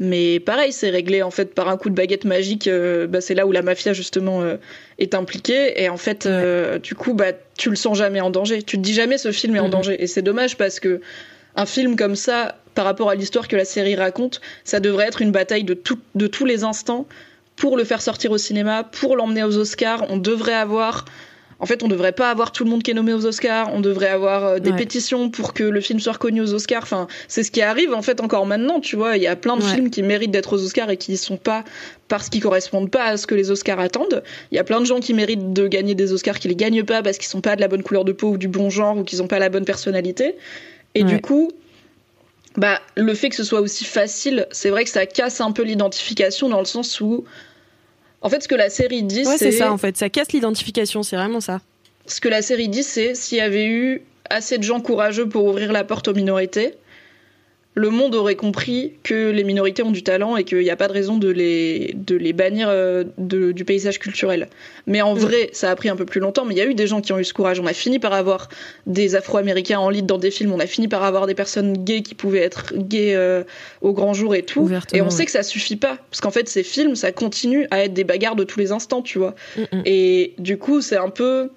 Mais pareil c'est réglé en fait par un coup de baguette magique bah, c'est là où la mafia justement est impliquée. Et en fait du coup bah tu le sens jamais en danger. Tu te dis jamais ce film est en mm-hmm. danger. Et c'est dommage parce que un film comme ça par rapport à l'histoire que la série raconte ça devrait être une bataille de, tout, de tous les instants pour le faire sortir au cinéma, pour l'emmener aux Oscars, on devrait avoir en fait, on devrait pas avoir tout le monde qui est nommé aux Oscars. On devrait avoir euh, des pétitions pour que le film soit reconnu aux Oscars. Enfin, c'est ce qui arrive en fait encore maintenant. Tu vois, il y a plein de films qui méritent d'être aux Oscars et qui ne sont pas parce qu'ils correspondent pas à ce que les Oscars attendent. Il y a plein de gens qui méritent de gagner des Oscars qui les gagnent pas parce qu'ils sont pas de la bonne couleur de peau ou du bon genre ou qu'ils ont pas la bonne personnalité. Et du coup, bah le fait que ce soit aussi facile, c'est vrai que ça casse un peu l'identification dans le sens où en fait ce que la série dit c'est ça en fait, ça casse l'identification, c'est vraiment ça. Ce que la série dit c'est s'il y avait eu assez de gens courageux pour ouvrir la porte aux minorités, le monde aurait compris que les minorités ont du talent et qu'il n'y a pas de raison de les, de les bannir euh, du paysage culturel. Mais en mm. vrai, ça a pris un peu plus longtemps, mais il y a eu des gens qui ont eu ce courage. On a fini par avoir des Afro-Américains en lead dans des films, on a fini par avoir des personnes gays qui pouvaient être gays euh, au grand jour et tout. Et on sait que ça suffit pas, parce qu'en fait, ces films, ça continue à être des bagarres de tous les instants, tu vois. Mm, mm. Et du coup, c'est un peu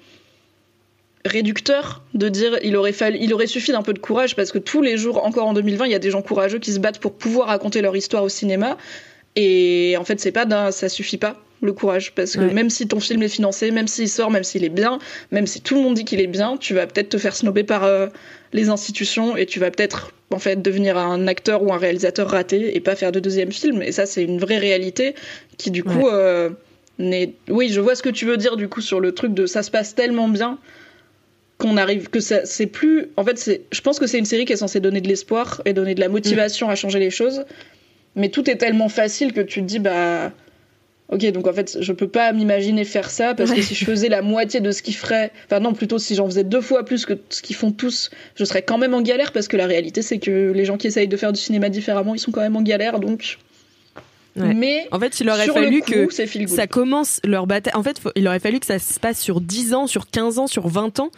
réducteur de dire il aurait fallu, il aurait suffi d'un peu de courage parce que tous les jours, encore en 2020, il y a des gens courageux qui se battent pour pouvoir raconter leur histoire au cinéma. Et en fait, c'est pas d'un, ça suffit pas le courage parce que même si ton film est financé, même s'il sort, même s'il est bien, même si tout le monde dit qu'il est bien, tu vas peut-être te faire snober par euh, les institutions et tu vas peut-être en fait devenir un acteur ou un réalisateur raté et pas faire de deuxième film. Et ça, c'est une vraie réalité qui du coup euh, n'est. Oui, je vois ce que tu veux dire du coup sur le truc de ça se passe tellement bien qu'on arrive que ça c'est plus en fait c'est je pense que c'est une série qui est censée donner de l'espoir et donner de la motivation à changer les choses. Mais tout est tellement facile que tu te dis bah ok donc en fait je peux pas m'imaginer faire ça parce que si je faisais la moitié de ce qu'ils feraient enfin non plutôt si j'en faisais deux fois plus que ce qu'ils font tous je serais quand même en galère parce que la réalité c'est que les gens qui essayent de faire du cinéma différemment ils sont quand même en galère donc. Mais en fait, il aurait fallu que ça commence leur bataille. En fait, il aurait fallu que ça se passe sur 10 ans, sur 15 ans, sur 20 ans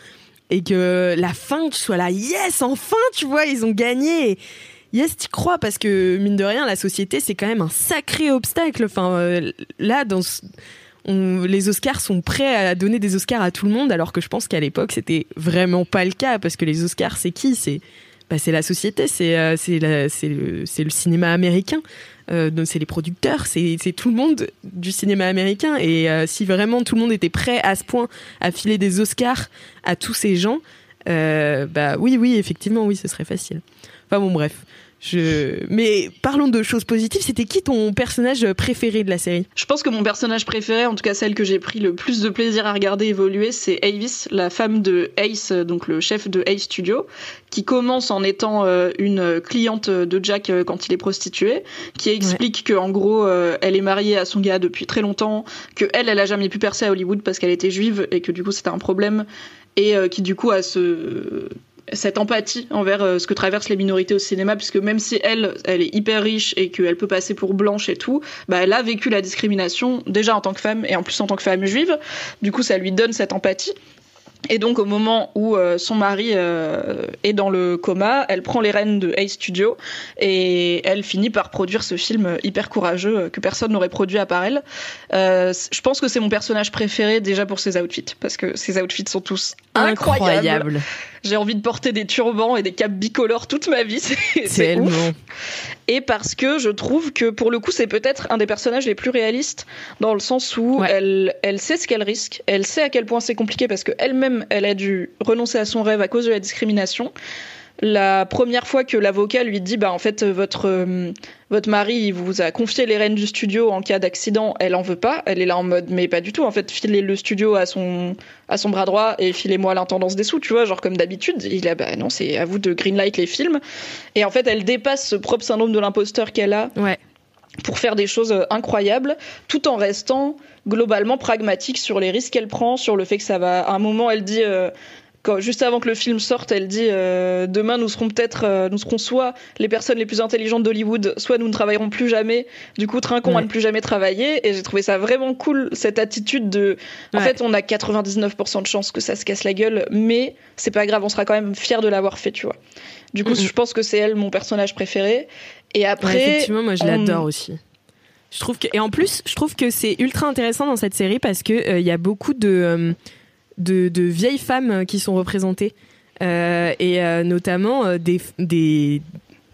et que la fin soit là, yes, enfin, tu vois, ils ont gagné. yes, t'y crois parce que mine de rien, la société c'est quand même un sacré obstacle. Enfin, euh, là, dans les Oscars sont prêts à donner des Oscars à tout le monde, alors que je pense qu'à l'époque c'était vraiment pas le cas parce que les Oscars c'est qui? C'est bah, c'est la société, c'est euh, le, cinéma américain. Euh, c'est les producteurs, c'est tout le monde du cinéma américain. Et si vraiment tout le monde était prêt à ce point à filer des Oscars à tous ces gens, bah oui, oui, effectivement, oui, ce serait facile. Enfin bon, bref. Je... Mais parlons de choses positives. C'était qui ton personnage préféré de la série? Je pense que mon personnage préféré, en tout cas celle que j'ai pris le plus de plaisir à regarder évoluer, c'est Avis, la femme de Ace, donc le chef de Ace Studio, qui commence en étant euh, une cliente de Jack euh, quand il est prostitué, qui explique que en gros euh, elle est mariée à son gars depuis très longtemps, que elle, elle a jamais pu percer à Hollywood parce qu'elle était juive et que du coup c'était un problème et qui du coup a ce cette empathie envers euh, ce que traversent les minorités au cinéma, puisque même si elle, elle est hyper riche et qu'elle peut passer pour blanche et tout, bah, elle a vécu la discrimination déjà en tant que femme et en plus en tant que femme juive. Du coup, ça lui donne cette empathie. Et donc au moment où euh, son mari euh, est dans le coma, elle prend les rênes de A Studio et elle finit par produire ce film hyper courageux euh, que personne n'aurait produit à part elle. je pense que c'est mon personnage préféré déjà pour ses outfits parce que ses outfits sont tous incroyables. J'ai envie de porter des turbans et des capes bicolores toute ma vie, c'est ouf. Et parce que je trouve que pour le coup c'est peut-être un des personnages les plus réalistes dans le sens où elle elle sait ce qu'elle risque, elle sait à quel point c'est compliqué parce que elle-même elle a dû renoncer à son rêve à cause de la discrimination. La première fois que l'avocat lui dit bah en fait votre euh, votre mari vous a confié les rênes du studio en cas d'accident, elle en veut pas, elle est là en mode mais pas du tout en fait filez le studio à son à son bras droit et filez-moi l'intendance des sous, tu vois, genre comme d'habitude, il a bah non, c'est à vous de greenlight les films et en fait elle dépasse ce propre syndrome de l'imposteur qu'elle a. Pour faire des choses euh, incroyables, tout en restant globalement pragmatique sur les risques qu'elle prend, sur le fait que ça va. À un moment, elle dit. Euh, quand, juste avant que le film sorte, elle dit euh, demain nous serons peut-être, euh, nous serons soit les personnes les plus intelligentes d'Hollywood, soit nous ne travaillerons plus jamais. Du coup, trinquons à ne plus jamais travailler. Et j'ai trouvé ça vraiment cool cette attitude de, en fait, on a 99% de chances que ça se casse la gueule, mais c'est pas grave, on sera quand même fier de l'avoir fait, tu vois. Du coup, je pense que c'est elle mon personnage préféré. Et après, effectivement, moi je l'adore aussi. Je trouve que et en plus, je trouve que c'est ultra intéressant dans cette série parce que il euh, y a beaucoup de, de, vieilles femmes qui sont représentées. Euh, et notamment des, des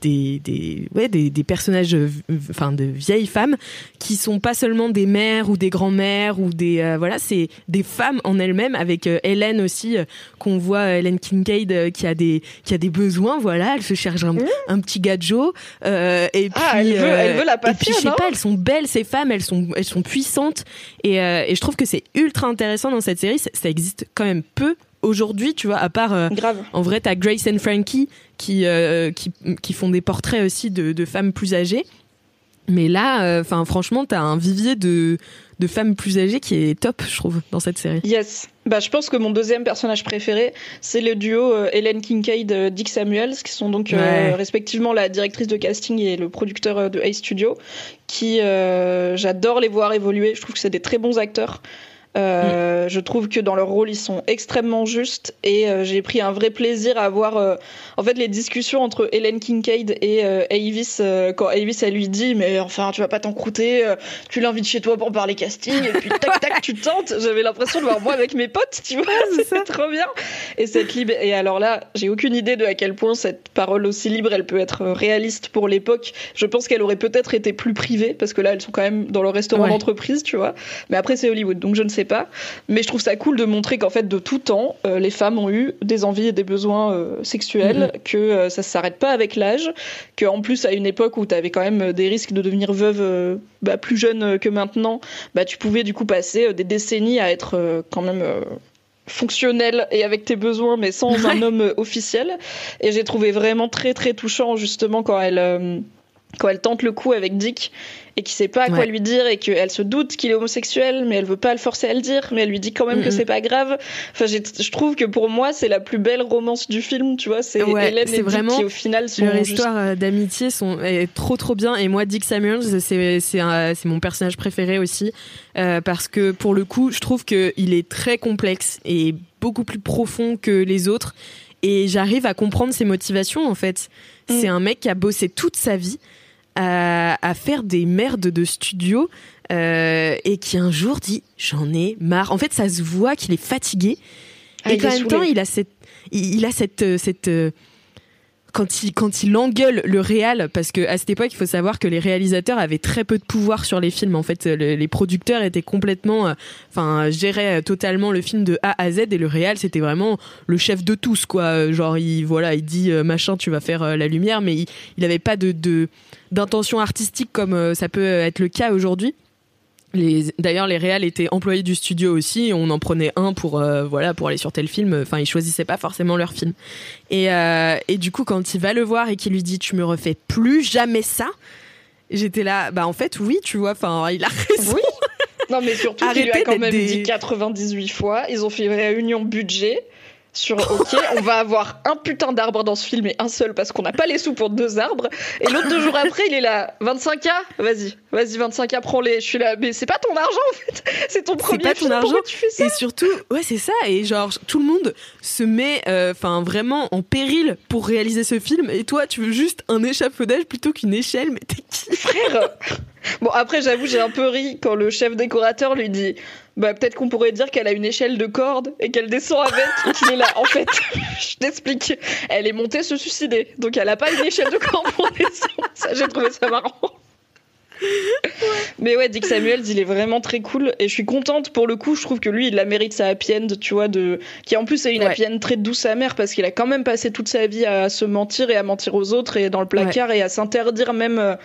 des, des, ouais, des, des personnages, euh, enfin de vieilles femmes, qui sont pas seulement des mères ou des grands-mères ou des euh, voilà, c'est des femmes en elles-mêmes. Avec euh, Hélène aussi, qu'on voit Hélène Kincaid qui a des qui a des besoins. Voilà, elle se cherche un, mmh. petit gadjo. et ah, puis elle veut, elle veut la et puis je sais pas, elles sont belles ces femmes, elles sont elles sont puissantes. Et, et je trouve que c'est ultra intéressant dans cette série. ça existe quand même peu aujourd'hui, tu vois, à part. Euh, Grave. En vrai, t'as Grace and Frankie qui, euh, qui, qui, font des portraits aussi de, de femmes plus âgées. Mais là, euh, enfin, franchement, t'as un vivier de, de femmes plus âgées qui est top, je trouve, dans cette série. Yes. Bah, je pense que mon deuxième personnage préféré, c'est le duo Helen Kincaid, Dick Samuels, qui sont donc respectivement la directrice de casting et le producteur de A Studio, qui j'adore les voir évoluer. Je trouve que c'est des très bons acteurs. Euh, je trouve que dans leur rôle, ils sont extrêmement justes et euh, j'ai pris un vrai plaisir à voir euh, en fait les discussions entre Helen Kincaid et Avis quand Avis elle lui dit mais enfin tu vas pas t'encrouter, tu l'invites chez toi pour parler casting et puis tac tac tu tentes. J'avais l'impression de voir moi avec mes potes, tu vois, c'est trop bien. Et cette libre et alors là, j'ai aucune idée de à quel point cette parole aussi libre elle peut être réaliste pour l'époque. Je pense qu'elle aurait peut-être été plus privée parce que là elles sont quand même dans le restaurant d'entreprise, tu vois. Mais après c'est Hollywood donc je ne sais pas. Mais je trouve ça cool de montrer qu'en fait, de tout temps, euh, les femmes ont eu des envies et des besoins euh, sexuels, mhm. que euh, ça s'arrête pas avec l'âge, qu'en plus, à une époque où tu avais quand même des risques de devenir veuve bah, plus jeune que maintenant, bah, tu pouvais du coup passer des décennies à être quand même fonctionnel et avec tes besoins mais sans un homme officiel et j'ai trouvé vraiment très très touchant justement quand elle quand elle tente le coup avec Dick et qui sait pas à quoi lui dire et qu'elle se doute qu'il est homosexuel mais elle veut pas le forcer à le dire mais elle lui dit quand même que c'est pas grave. Enfin je trouve que pour moi c'est la plus belle romance du film tu vois. C'est Hélène et vraiment Dick qui au final sont leur histoire euh, d'amitié sont est trop trop bien. Et moi Dick Samuels c'est c'est c'est mon personnage préféré aussi euh, parce que pour le coup je trouve que il est très complexe et beaucoup plus profond que les autres. Et j'arrive à comprendre ses motivations en fait. Mm. C'est un mec qui a bossé toute sa vie à, à faire des merdes de studio euh, et qui un jour dit j'en ai marre. En fait, ça se voit qu'il est fatigué Ah, et qu'en même temps il a cette, il, il a cette, euh, cette euh, quand il quand il engueule le réal parce que à cette époque il faut savoir que les réalisateurs avaient très peu de pouvoir sur les films. En fait le- les producteurs étaient complètement euh, enfin géraient totalement le film de A à Z et le réal c'était vraiment le chef de tous quoi. Euh, genre il voilà il dit euh, machin tu vas faire euh, la lumière mais il il pas de d'intention artistique comme euh, ça peut être le cas aujourd'hui d'ailleurs, les réals étaient employés du studio aussi. On en prenait un pour euh, voilà pour aller sur tel film. Enfin, ils choisissaient pas forcément leur film. Et, euh, et du coup, quand il va le voir et qu'il lui dit, tu me refais plus jamais ça, j'étais là. Bah en fait, oui, tu vois. Enfin, il a raison. Oui. Non, mais surtout qu'il lui a quand même des- dit 98 fois. Ils ont fait une réunion budget sur OK, on va avoir un putain d'arbre dans ce film et un seul parce qu'on n'a pas les sous pour deux arbres. Et l'autre deux jours après, il est là, 25K, vas-y, vas-y, 25K, prends-les. Je suis là, mais c'est pas ton argent en fait, c'est ton premier pas ton film, argent. pourquoi tu fais ça Et surtout, ouais, c'est ça. Et genre, tout le monde se met, euh, vraiment en péril pour réaliser ce film. Et toi, tu veux juste un échafaudage plutôt qu'une échelle. Mais t'es qui frère Bon, après, j'avoue, j'ai un peu ri quand le chef décorateur lui dit Bah, peut-être qu'on pourrait dire qu'elle a une échelle de corde et qu'elle descend avec et qu'il est là. En fait, je t'explique. Elle est montée se suicider. Donc, elle a pas une échelle de corde pour descendre. Ça, j'ai trouvé ça marrant. Mais ouais, Dick Samuels, il est vraiment très cool et je suis contente pour le coup. Je trouve que lui, il la mérite sa happy end, tu vois, de qui en plus est une Ouais. happy end très douce amère parce qu'il a quand même passé toute sa vie à se mentir et à mentir aux autres et dans le placard et à s'interdire même euh,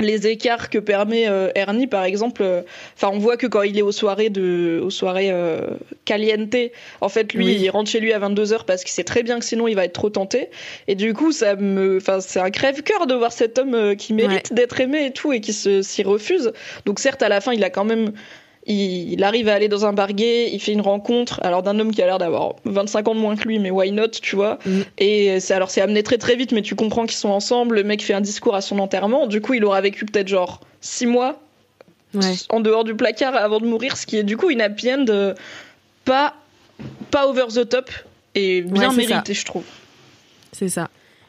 les écarts que permet euh, Ernie par exemple euh, enfin on voit que quand il est aux soirées de aux soirées euh, caliente en fait lui Oui. il rentre chez lui à 22h parce qu'il sait très bien que sinon il va être trop tenté. Et du coup ça me enfin c'est un crève-cœur de voir cet homme euh, qui mérite d'être aimé et tout et qui se s'y refuse. Donc certes à la fin il a quand même il, il arrive à aller dans un bar gay, il fait une rencontre, alors d'un homme qui a l'air d'avoir 25 ans de moins que lui, mais why not, tu vois. Mm. Et c'est alors c'est amené très très vite, mais tu comprends qu'ils sont ensemble. Le mec fait un discours à son enterrement. Du coup, il aura vécu peut-être genre 6 mois Ouais. en dehors du placard avant de mourir, ce qui est du coup une happy end euh, pas pas over the top et bien Ouais, mérité, je trouve. C'est ça.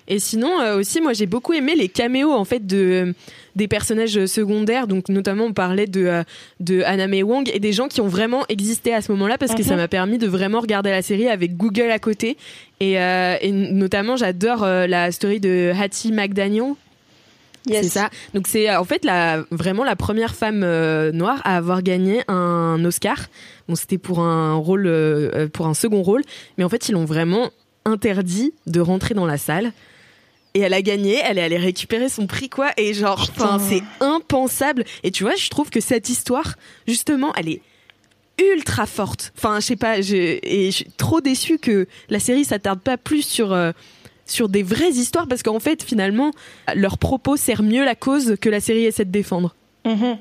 Et sinon euh, aussi, moi j'ai beaucoup aimé les caméos en fait de des personnages secondaires. Donc notamment on parlait de euh, de Anna May Wong et des gens qui ont vraiment existé à ce moment-là parce que Mhm. ça m'a permis de vraiment regarder la série avec Google à côté. Et, euh, et notamment j'adore euh, la story de Hattie McDaniel. C'est ça. Donc c'est euh, en fait la, vraiment la première femme euh, noire à avoir gagné un Oscar. Bon, c'était pour un rôle, euh, euh, pour un second rôle, mais en fait ils l'ont vraiment interdit de rentrer dans la salle. Et elle a gagné, elle est allée récupérer son prix quoi. Et genre, enfin c'est impensable. Et tu vois, je trouve que cette histoire, justement, elle est ultra forte. Enfin, je sais pas, je, et je suis trop déçue que la série s'attarde pas plus sur euh, sur des vraies histoires parce qu'en fait, finalement, leur propos sert mieux la cause que la série essaie de défendre. Mhm.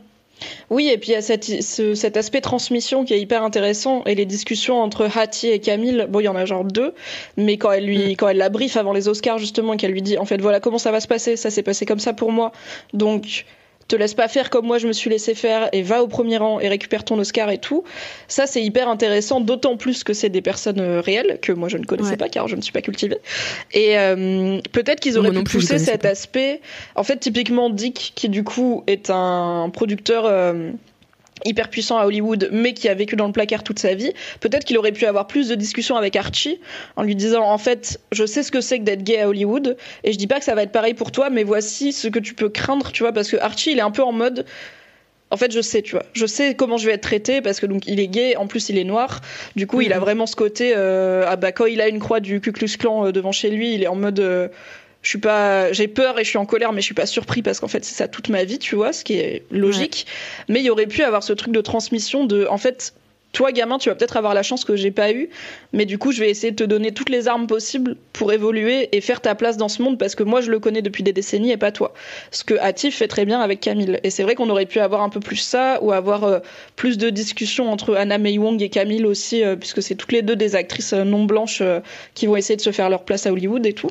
Oui, et puis il y a cette, ce- cet aspect transmission qui est hyper intéressant et les discussions entre Hattie et Camille. Bon, il y en a genre deux, mais quand elle lui, quand elle la briefe avant les Oscars justement, et qu'elle lui dit en fait voilà comment ça va se passer, ça s'est passé comme ça pour moi, donc te laisse pas faire comme moi je me suis laissé faire et va au premier rang et récupère ton Oscar et tout. Ça c'est hyper intéressant, d'autant plus que c'est des personnes euh, réelles que moi je ne connaissais Ouais. pas car je ne suis pas cultivée. Et euh, peut-être qu'ils auraient pu pousser cet pas. aspect. En fait, typiquement Dick, qui du coup est un producteur euh, hyper puissant à Hollywood, mais qui a vécu dans le placard toute sa vie, peut-être qu'il aurait pu avoir plus de discussions avec Archie en lui disant en fait, je sais ce que c'est que d'être gay à Hollywood, et je dis pas que ça va être pareil pour toi, mais voici ce que tu peux craindre, tu vois, parce que Archie, il est un peu en mode. En fait, je sais, tu vois. Je sais comment je vais être traité parce que donc il est gay, en plus il est noir. Du coup, il a Mhm. vraiment ce côté. euh, ah bah quand il a une croix du Ku Klux Klan euh, devant chez lui, il est en mode. euh, je suis pas, j'ai peur et je suis en colère, mais je suis pas surpris parce qu'en fait c'est ça toute ma vie, tu vois, ce qui est logique. Mais il y aurait pu avoir ce truc de transmission de, en fait, toi gamin, tu vas peut-être avoir la chance que j'ai pas eu, mais du coup je vais essayer de te donner toutes les armes possibles pour évoluer et faire ta place dans ce monde parce que moi je le connais depuis des décennies et pas toi. Ce que Atif fait très bien avec Camille. Et c'est vrai qu'on aurait pu avoir un peu plus ça ou avoir euh, plus de discussions entre Anna May Wong et Camille aussi, euh, puisque c'est toutes les deux des actrices euh, non blanches euh, qui vont essayer de se faire leur place à Hollywood et tout.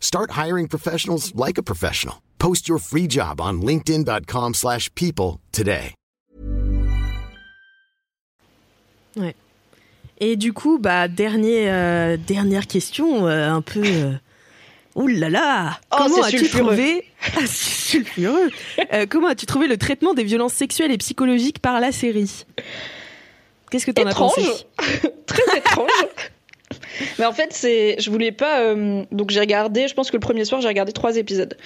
Start hiring professionals like a professional. Post your free job on linkedin.com/people slash people today. Ouais. Et du coup, bah dernier, euh, dernière question, euh, un peu. Euh... Ouh là là Oh, Comment as-tu trouvé Ah, sulfureux. Euh, Comment as-tu trouvé le traitement des violences sexuelles et psychologiques par la série? Qu'est-ce que t'en as pensé? Très étrange. Mais en fait, c'est, je voulais pas. euh, donc j'ai regardé. Je pense que le premier soir, j'ai regardé trois épisodes,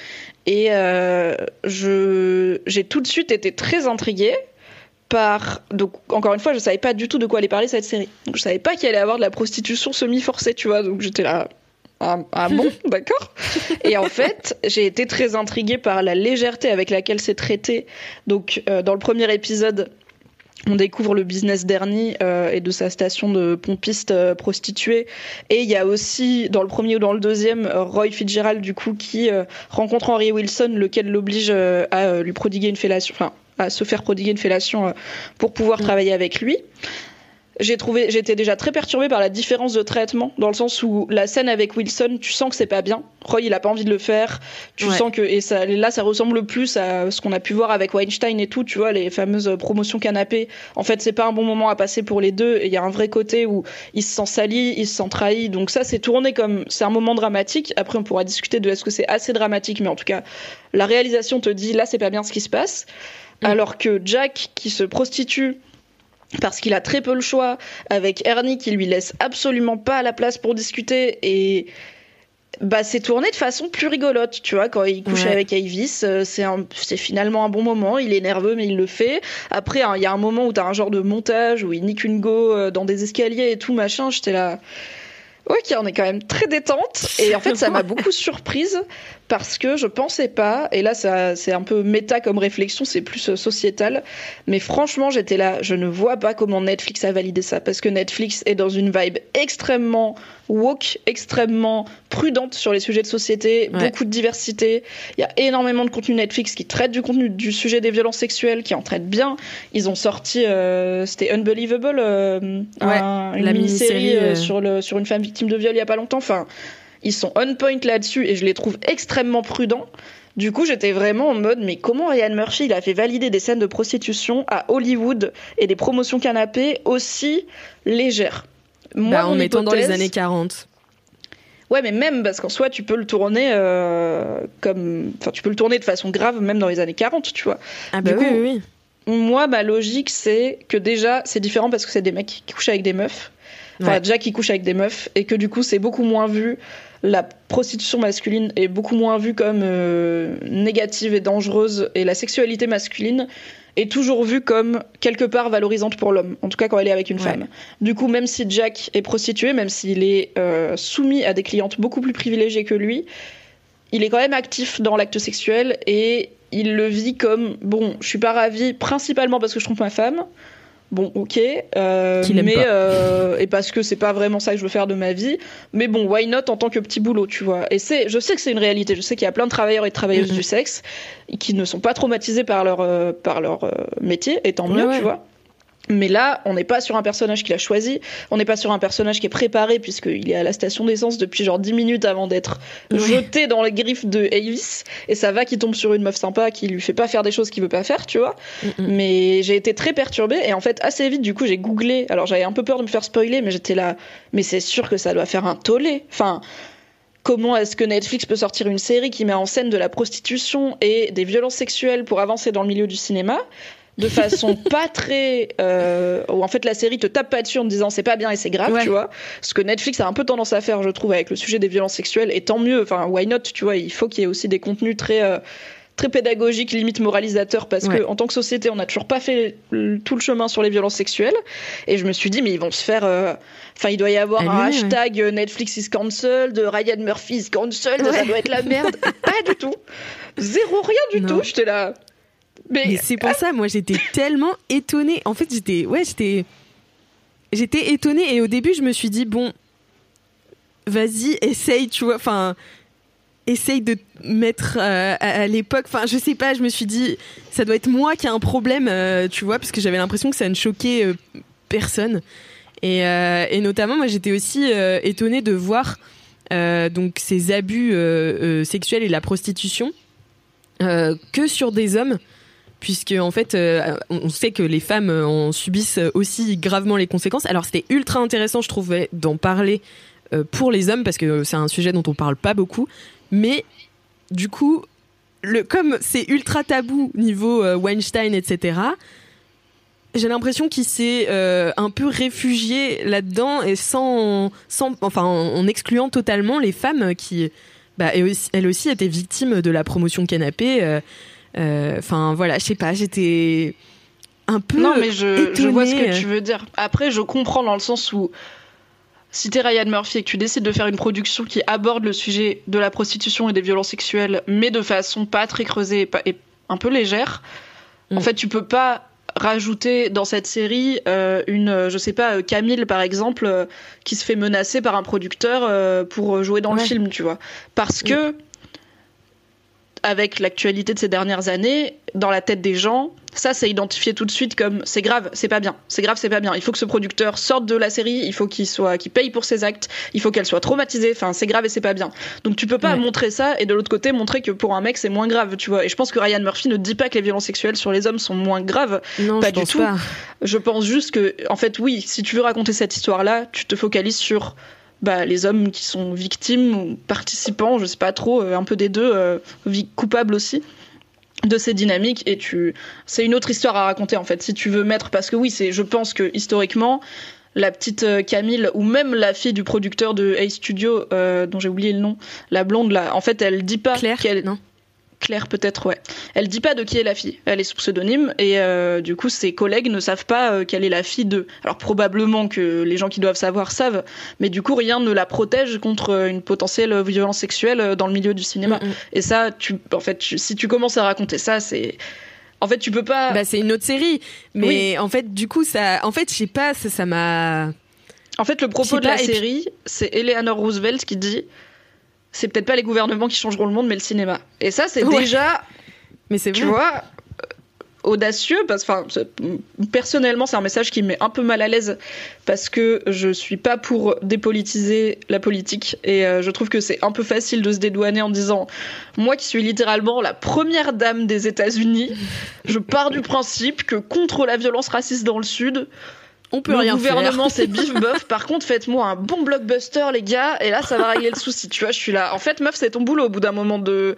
et euh, je, j'ai tout de suite été très intriguée par. Donc encore une fois, je savais pas du tout de quoi allait parler cette série. Donc je savais pas qu'il allait y avoir de la prostitution semi-forcée, tu vois. Donc j'étais là. Ah, ah bon, d'accord. Et en fait, j'ai été très intriguée par la légèreté avec laquelle c'est traité. Donc, euh, dans le premier épisode, on découvre le business d'Ernie euh, et de sa station de pompiste euh, prostituée. Et il y a aussi, dans le premier ou dans le deuxième, Roy Fitzgerald, du coup, qui euh, rencontre Henry Wilson, lequel l'oblige euh, à euh, lui prodiguer une fellation, enfin, à se faire prodiguer une fellation euh, pour pouvoir travailler avec lui. J'ai trouvé, j'étais déjà très perturbée par la différence de traitement, dans le sens où la scène avec Wilson, tu sens que c'est pas bien. Roy, il a pas envie de le faire. Tu Ouais. sens que, et ça, là, ça ressemble plus à ce qu'on a pu voir avec Weinstein et tout, tu vois, les fameuses promotions canapé. En fait, c'est pas un bon moment à passer pour les deux. Et il y a un vrai côté où il se sent sali, il se sent trahi. Donc ça, c'est tourné comme, c'est un moment dramatique. Après, on pourra discuter de est-ce que c'est assez dramatique, mais en tout cas, la réalisation te dit là, c'est pas bien ce qui se passe. Alors que Jack, qui se prostitue parce qu'il a très peu le choix, avec Ernie qui lui laisse absolument pas la place pour discuter et bah c'est tourné de façon plus rigolote, tu vois, quand il couche Ouais. avec Avis, euh, c'est finalement un bon moment, il est nerveux mais il le fait. Après hein, il y a un moment où t'as un genre de montage où il nique une go euh, dans des escaliers et tout machin, j'étais là Ok, on est quand même très détente. Et en fait, ça m'a beaucoup surprise parce que je pensais pas, et là, ça, c'est un peu méta comme réflexion, c'est plus euh, sociétal. Mais franchement, j'étais là, je ne vois pas comment Netflix a validé ça parce que Netflix est dans une vibe extrêmement woke, extrêmement prudente sur les sujets de société, Ouais. beaucoup de diversité. Il y a énormément de contenu Netflix qui traite du contenu du sujet des violences sexuelles, qui en traite bien. Ils ont sorti, euh, c'était Unbelievable, euh, un- une la mini-série mini-série, euh, euh, sur, le, sur une femme victime de viol il y a pas longtemps. Enfin, ils sont on point là-dessus et je les trouve extrêmement prudents. Du coup, j'étais vraiment en mode, mais comment Ryan Murphy il a fait valider des scènes de prostitution à Hollywood et des promotions canapé aussi légères? Moi, Bah, En mettant dans les hypothèse- années 40. Ouais, mais même parce qu'en soi, tu peux le tourner euh, comme, enfin, tu peux le tourner de façon grave même dans les années 40, tu vois. Ah bah Du oui, coup, oui, oui. Moi, ma logique, c'est que déjà, c'est différent parce que c'est des mecs qui couchent avec des meufs. Enfin, Ouais. déjà qui couchent avec des meufs et que du coup, c'est beaucoup moins vu. La prostitution masculine est beaucoup moins vue comme euh, négative et dangereuse et la sexualité masculine est toujours vue comme quelque part valorisante pour l'homme, en tout cas quand elle est avec une Ouais. femme. Du coup, même si Jack est prostitué, même s'il est euh, soumis à des clientes beaucoup plus privilégiées que lui, il est quand même actif dans l'acte sexuel et il le vit comme bon, je suis pas ravi principalement parce que je trompe ma femme. Bon, ok, euh, mais pas. euh, et parce que c'est pas vraiment ça que je veux faire de ma vie. Mais bon, why not en tant que petit boulot, tu vois. Et c'est, je sais que c'est une réalité. Je sais qu'il y a plein de travailleurs et de travailleuses Mhm. du sexe qui ne sont pas traumatisés par leur euh, par leur euh, métier, et tant Ouais, mieux, ouais. tu vois. Mais là, on n'est pas sur un personnage qu'il a choisi, on n'est pas sur un personnage qui est préparé puisqu'il est à la station d'essence depuis genre 10 minutes avant d'être jeté dans les griffes de Avis. Et ça va qu'il tombe sur une meuf sympa qui lui fait pas faire des choses qu'il veut pas faire, tu vois. Mm, mm. Mais j'ai été très perturbée et en fait assez vite du coup j'ai googlé. Alors j'avais un peu peur de me faire spoiler, mais j'étais là. Mais c'est sûr que ça doit faire un tollé. Enfin. Comment est-ce que Netflix peut sortir une série qui met en scène de la prostitution et des violences sexuelles pour avancer dans le milieu du cinéma? De façon pas très euh, où en fait la série te tape pas dessus en te disant c'est pas bien et c'est grave Ouais. tu vois. Ce que Netflix a un peu tendance à faire je trouve avec le sujet des violences sexuelles et tant mieux enfin why not tu vois. Il faut qu'il y ait aussi des contenus très euh, très pédagogiques limite moralisateurs parce Ouais. que en tant que société on n'a toujours pas fait le- tout le chemin sur les violences sexuelles. Et je me suis dit mais ils vont se faire euh, enfin il doit y avoir un hashtag euh, Netflix is cancelled Ryan Murphy is cancelled ça doit être la merde. Pas du tout. Zéro rien du Non. tout. J'étais là Mais, c'est pour ça, moi j'étais tellement étonnée. En fait, j'étais, ouais, j'étais, j'étais étonnée et au début je me suis dit bon, vas-y, essaye, tu vois, enfin, essaye de mettre euh, à, l'époque, enfin, je sais pas, je me suis dit ça doit être moi qui a un problème, euh, tu vois, parce que j'avais l'impression que ça ne choquait euh, personne. Et, et, notamment, moi j'étais aussi étonnée de voir donc ces abus sexuels et la prostitution que sur des hommes puisque en fait, euh, on sait que les femmes en subissent aussi gravement les conséquences. Alors c'était ultra intéressant, je trouvais, d'en parler euh, pour les hommes parce que c'est un sujet dont on parle pas beaucoup, mais du coup, comme c'est ultra tabou niveau euh, Weinstein, etc. J'ai l'impression qu'il s'est un peu réfugié là-dedans et sans, sans, enfin, en, excluant totalement les femmes qui, bah, elles aussi étaient victimes de la promotion canapé. Euh, enfin voilà, je sais pas, j'étais un peu. Non, mais je, je, vois ce que tu veux dire. Après, je comprends dans le sens où si t'es Ryan Murphy et que tu décides de faire une production qui aborde le sujet de la prostitution et des violences sexuelles, mais de façon pas très creusée et, un peu légère, en mm. fait, tu peux pas rajouter dans cette série euh, une, je sais pas, Camille par exemple, euh, qui se fait menacer par un producteur pour jouer dans le film, tu vois. Parce mm. que avec l'actualité de ces dernières années, dans la tête des gens, ça c'est identifié tout de suite comme c'est grave, c'est pas bien, c'est grave, c'est pas bien. Il faut que ce producteur sorte de la série, il faut qu'il soit, qu'il paye pour ses actes, il faut qu'elle soit traumatisée. Enfin, c'est grave et c'est pas bien. Donc tu peux pas montrer ça et de l'autre côté montrer que pour un mec c'est moins grave, tu vois. Et je pense que Ryan Murphy ne dit pas que les violences sexuelles sur les hommes sont moins graves, non, pas du tout. Pas. Je pense juste que, en fait, oui, si tu veux raconter cette histoire-là, tu te focalises sur bah, les hommes qui sont victimes ou participants, je sais pas trop, euh, un peu des deux, euh, coupables aussi de ces dynamiques. Et tu c'est une autre histoire à raconter en fait si tu veux mettre parce que oui c'est je pense que historiquement la petite euh, Camille ou même la fille du producteur de A Studio dont j'ai oublié le nom la blonde là en fait elle dit pas qu'elle non Claire peut-être, ouais. Elle dit pas de qui est la fille. Elle est sous pseudonyme et euh, du coup ses collègues ne savent pas euh, qu'elle est la fille de. Alors probablement que les gens qui doivent savoir savent, mais du coup rien ne la protège contre euh, une potentielle violence sexuelle dans le milieu du cinéma. Mm, mm. Et ça, tu, en fait, si tu commences à raconter ça, c'est en fait, tu peux pas. Bah, c'est une autre série, mais en fait, du coup, ça, en fait, je sais pas, ça m'a. En fait, le propos de la série, c'est Eleanor Roosevelt qui dit c'est peut-être pas les gouvernements qui changeront le monde, mais le cinéma. Et ça, c'est déjà. Mais c'est Tu vois, euh, audacieux, parce que personnellement, c'est un message qui me met un peu mal à l'aise, parce que je suis pas pour dépolitiser la politique, et euh, je trouve que c'est un peu facile de se dédouaner en disant Moi qui suis littéralement la première dame des États-Unis, je pars du principe que contre la violence raciste dans le Sud, on peut le gouvernement c'est bif bof. Par contre, faites-moi un bon blockbuster, les gars, et là, ça va régler le souci. Tu vois, je suis là. En fait, meuf, c'est ton boulot au bout d'un moment de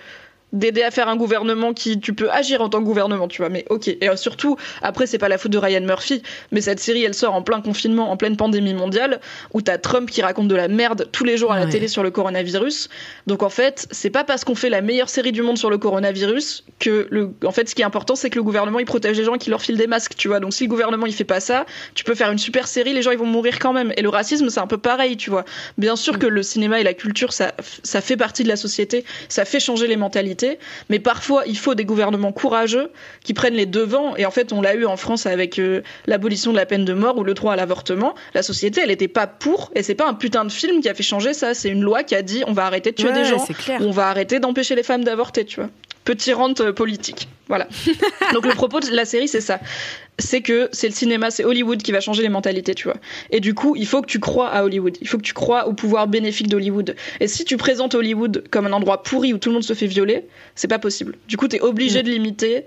d'aider à faire un gouvernement qui tu peux agir en tant que gouvernement tu vois mais ok. Et euh, surtout après c'est pas la faute de Ryan Murphy mais cette série elle sort en plein confinement en pleine pandémie mondiale où t'as Trump qui raconte de la merde tous les jours à la télé sur le coronavirus. Donc en fait c'est pas parce qu'on fait la meilleure série du monde sur le coronavirus que le en fait ce qui est important c'est que le gouvernement il protège les gens qui leur filent des masques tu vois. Donc si le gouvernement il fait pas ça tu peux faire une super série les gens ils vont mourir quand même. Et le racisme c'est un peu pareil tu vois. Bien sûr mm. que le cinéma et la culture ça ça fait partie de la société ça fait changer les mentalités mais parfois il faut des gouvernements courageux qui prennent les devants. Et en fait, on l'a eu en France avec euh, l'abolition de la peine de mort ou le droit à l'avortement. La société, elle n'était pas pour, et c'est pas un putain de film qui a fait changer ça. C'est une loi qui a dit on va arrêter de tuer des gens, on va arrêter d'empêcher les femmes d'avorter, tu vois petit rente euh, politique. Voilà. Donc le propos de la série, c'est ça. C'est que c'est le cinéma, c'est Hollywood qui va changer les mentalités, tu vois. Et du coup, il faut que tu crois à Hollywood. Il faut que tu crois au pouvoir bénéfique d'Hollywood. Et si tu présentes Hollywood comme un endroit pourri où tout le monde se fait violer, c'est pas possible. Du coup, t'es obligé mm. de limiter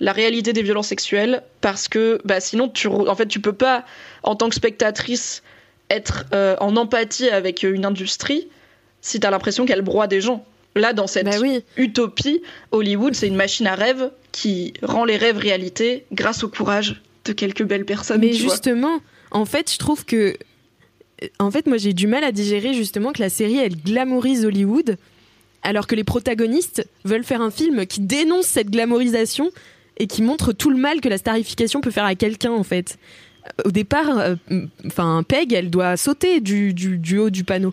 la réalité des violences sexuelles parce que bah sinon tu en fait tu peux pas en tant que spectatrice être euh, en empathie avec une industrie si t'as l'impression qu'elle broie des gens Là, dans cette bah utopie, Hollywood, c'est une machine à rêve qui rend les rêves réalité grâce au courage de quelques belles personnes. Mais justement, en fait, je trouve que. En fait, moi, j'ai du mal à digérer justement que la série, elle glamourise Hollywood, alors que les protagonistes veulent faire un film qui dénonce cette glamorisation et qui montre tout le mal que la starification peut faire à quelqu'un, en fait. Au départ, euh, enfin, Peg, elle doit sauter du, du, haut du panneau.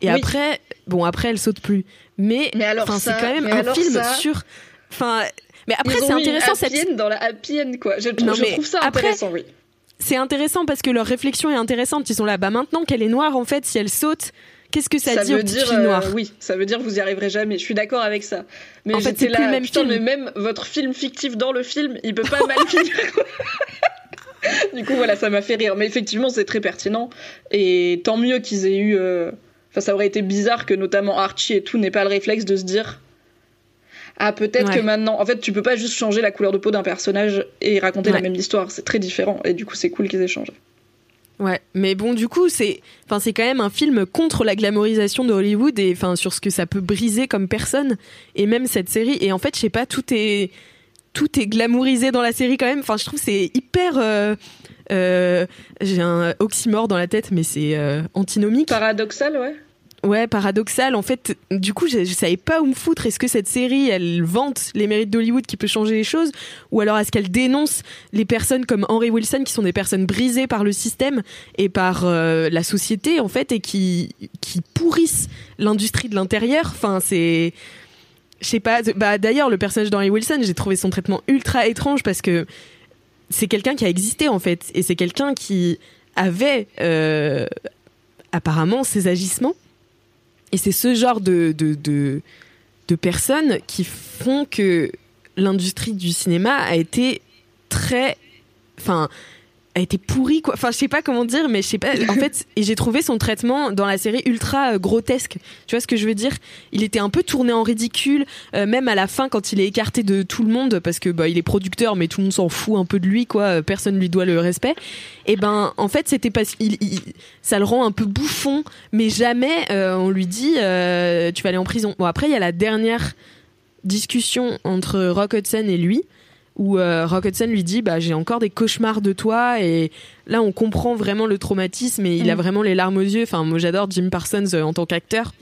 Et après, bon, après, elle saute plus. Mais, mais c'est quand même un film sur. Enfin, Mais après, c'est intéressant cette. dans la happy end, quoi. Je, trouve ça intéressant, oui. C'est intéressant parce que leur réflexion est intéressante. Ils sont là, bah maintenant qu'elle est noire, en fait, si elle saute, Qu'est-ce que ça, dit veut dire, noires euh, Oui, ça veut dire que vous y arriverez jamais. Je suis d'accord avec ça. Mais en fait, c'est là, le même putain, film. mais même votre film fictif dans le film, il peut pas mal finir. du coup, voilà, ça m'a fait rire. Mais effectivement, c'est très pertinent. Et tant mieux qu'ils aient eu. Euh, enfin, ça aurait été bizarre que notamment Archie et tout n'aient pas le réflexe de se dire. Ah, peut-être que maintenant. En fait, tu peux pas juste changer la couleur de peau d'un personnage et raconter la même histoire. C'est très différent. Et du coup, c'est cool qu'ils aient changé. Ouais, mais bon, du coup, c'est, enfin, c'est quand même un film contre la glamorisation de Hollywood et enfin sur ce que ça peut briser comme personne. Et même cette série. Et en fait, je sais pas, tout est, tout est glamourisé dans la série quand même. Enfin, je trouve c'est hyper. Euh, euh, j'ai un oxymore dans la tête, mais c'est euh, antinomique. Paradoxal, ouais. Ouais, paradoxal. En fait, du coup, je, je savais pas où me foutre. Est-ce que cette série, elle vante les mérites d'Hollywood qui peut changer les choses? Ou alors est-ce qu'elle dénonce les personnes comme Henry Wilson qui sont des personnes brisées par le système et par la société, en fait, et qui, qui pourrissent l'industrie de l'intérieur? Enfin, c'est je sais pas. Bah d'ailleurs, le personnage d'Henry Wilson, j'ai trouvé son traitement ultra étrange parce que c'est quelqu'un qui a existé en fait, et c'est quelqu'un qui avait euh, apparemment ses agissements. Et c'est ce genre de, de, de, de personnes qui font que l'industrie du cinéma a été très, enfin, a été pourri quoi. Enfin, je sais pas comment dire, mais je sais pas. En fait, j'ai trouvé son traitement dans la série ultra euh, grotesque. Tu vois ce que je veux dire? Il était un peu tourné en ridicule, euh, même à la fin quand il est écarté de tout le monde parce que bah il est producteur, mais tout le monde s'en fout un peu de lui quoi. Euh, personne lui doit le respect. Et ben en fait c'était qu'il ça le rend un peu bouffon, mais jamais on lui dit tu vas aller en prison. Bon après il y a la dernière discussion entre Rock Hudson et lui où euh, Rock Hudson lui dit bah j'ai encore des cauchemars de toi. Et là on comprend vraiment le traumatisme et il a mm. vraiment les larmes aux yeux. Enfin moi j'adore Jim Parsons euh, en tant qu'acteur.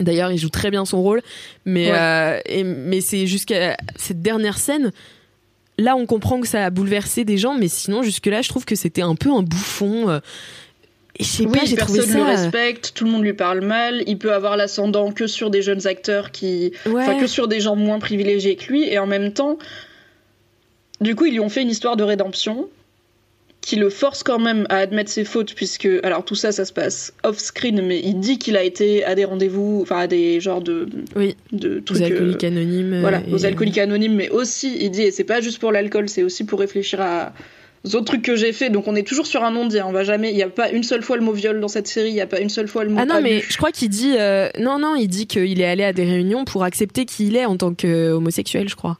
D'ailleurs il joue très bien son rôle. Mais euh, mais c'est jusqu'à cette dernière scène là on comprend que ça a bouleversé des gens. Mais sinon jusque là je trouve que c'était un peu un bouffon et je sais oui, pas, j'ai personne ça... le respecte, tout le monde lui parle mal. Il peut avoir l'ascendant que sur des jeunes acteurs qui, enfin que sur des gens moins privilégiés que lui. Et en même temps, du coup, ils lui ont fait une histoire de rédemption qui le force quand même à admettre ses fautes, puisque, alors tout ça, ça se passe off-screen, mais il dit qu'il a été à des rendez-vous, enfin à des genres de. Oui. De trucs. Aux alcooliques anonymes. Voilà, euh, aux alcooliques anonymes, mais aussi, il dit, et c'est pas juste pour l'alcool, c'est aussi pour réfléchir à aux autres trucs que j'ai fait. Donc on est toujours sur un non-dit. On va jamais. Il n'y a pas une seule fois le mot viol dans cette série. Il n'y a pas une seule fois le mot. Ah non, mais je crois qu'il dit. Euh, non, non, il dit qu'il est allé à des réunions pour accepter qui il est en tant qu'homosexuel, je crois.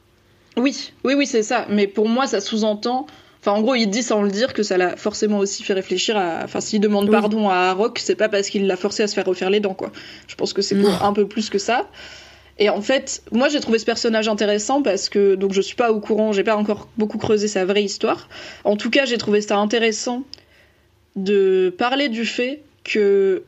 Oui, oui, oui, c'est ça. Mais pour moi, ça sous-entend. Enfin, en gros, il dit sans le dire que ça l'a forcément aussi fait réfléchir à. Enfin, s'il demande pardon à Rock, c'est pas parce qu'il l'a forcé à se faire refaire les dents, quoi. Je pense que c'est pour un peu plus que ça. Et en fait, moi, j'ai trouvé ce personnage intéressant parce que, donc, je suis pas au courant, j'ai pas encore beaucoup creusé sa vraie histoire. En tout cas, j'ai trouvé ça intéressant de parler du fait que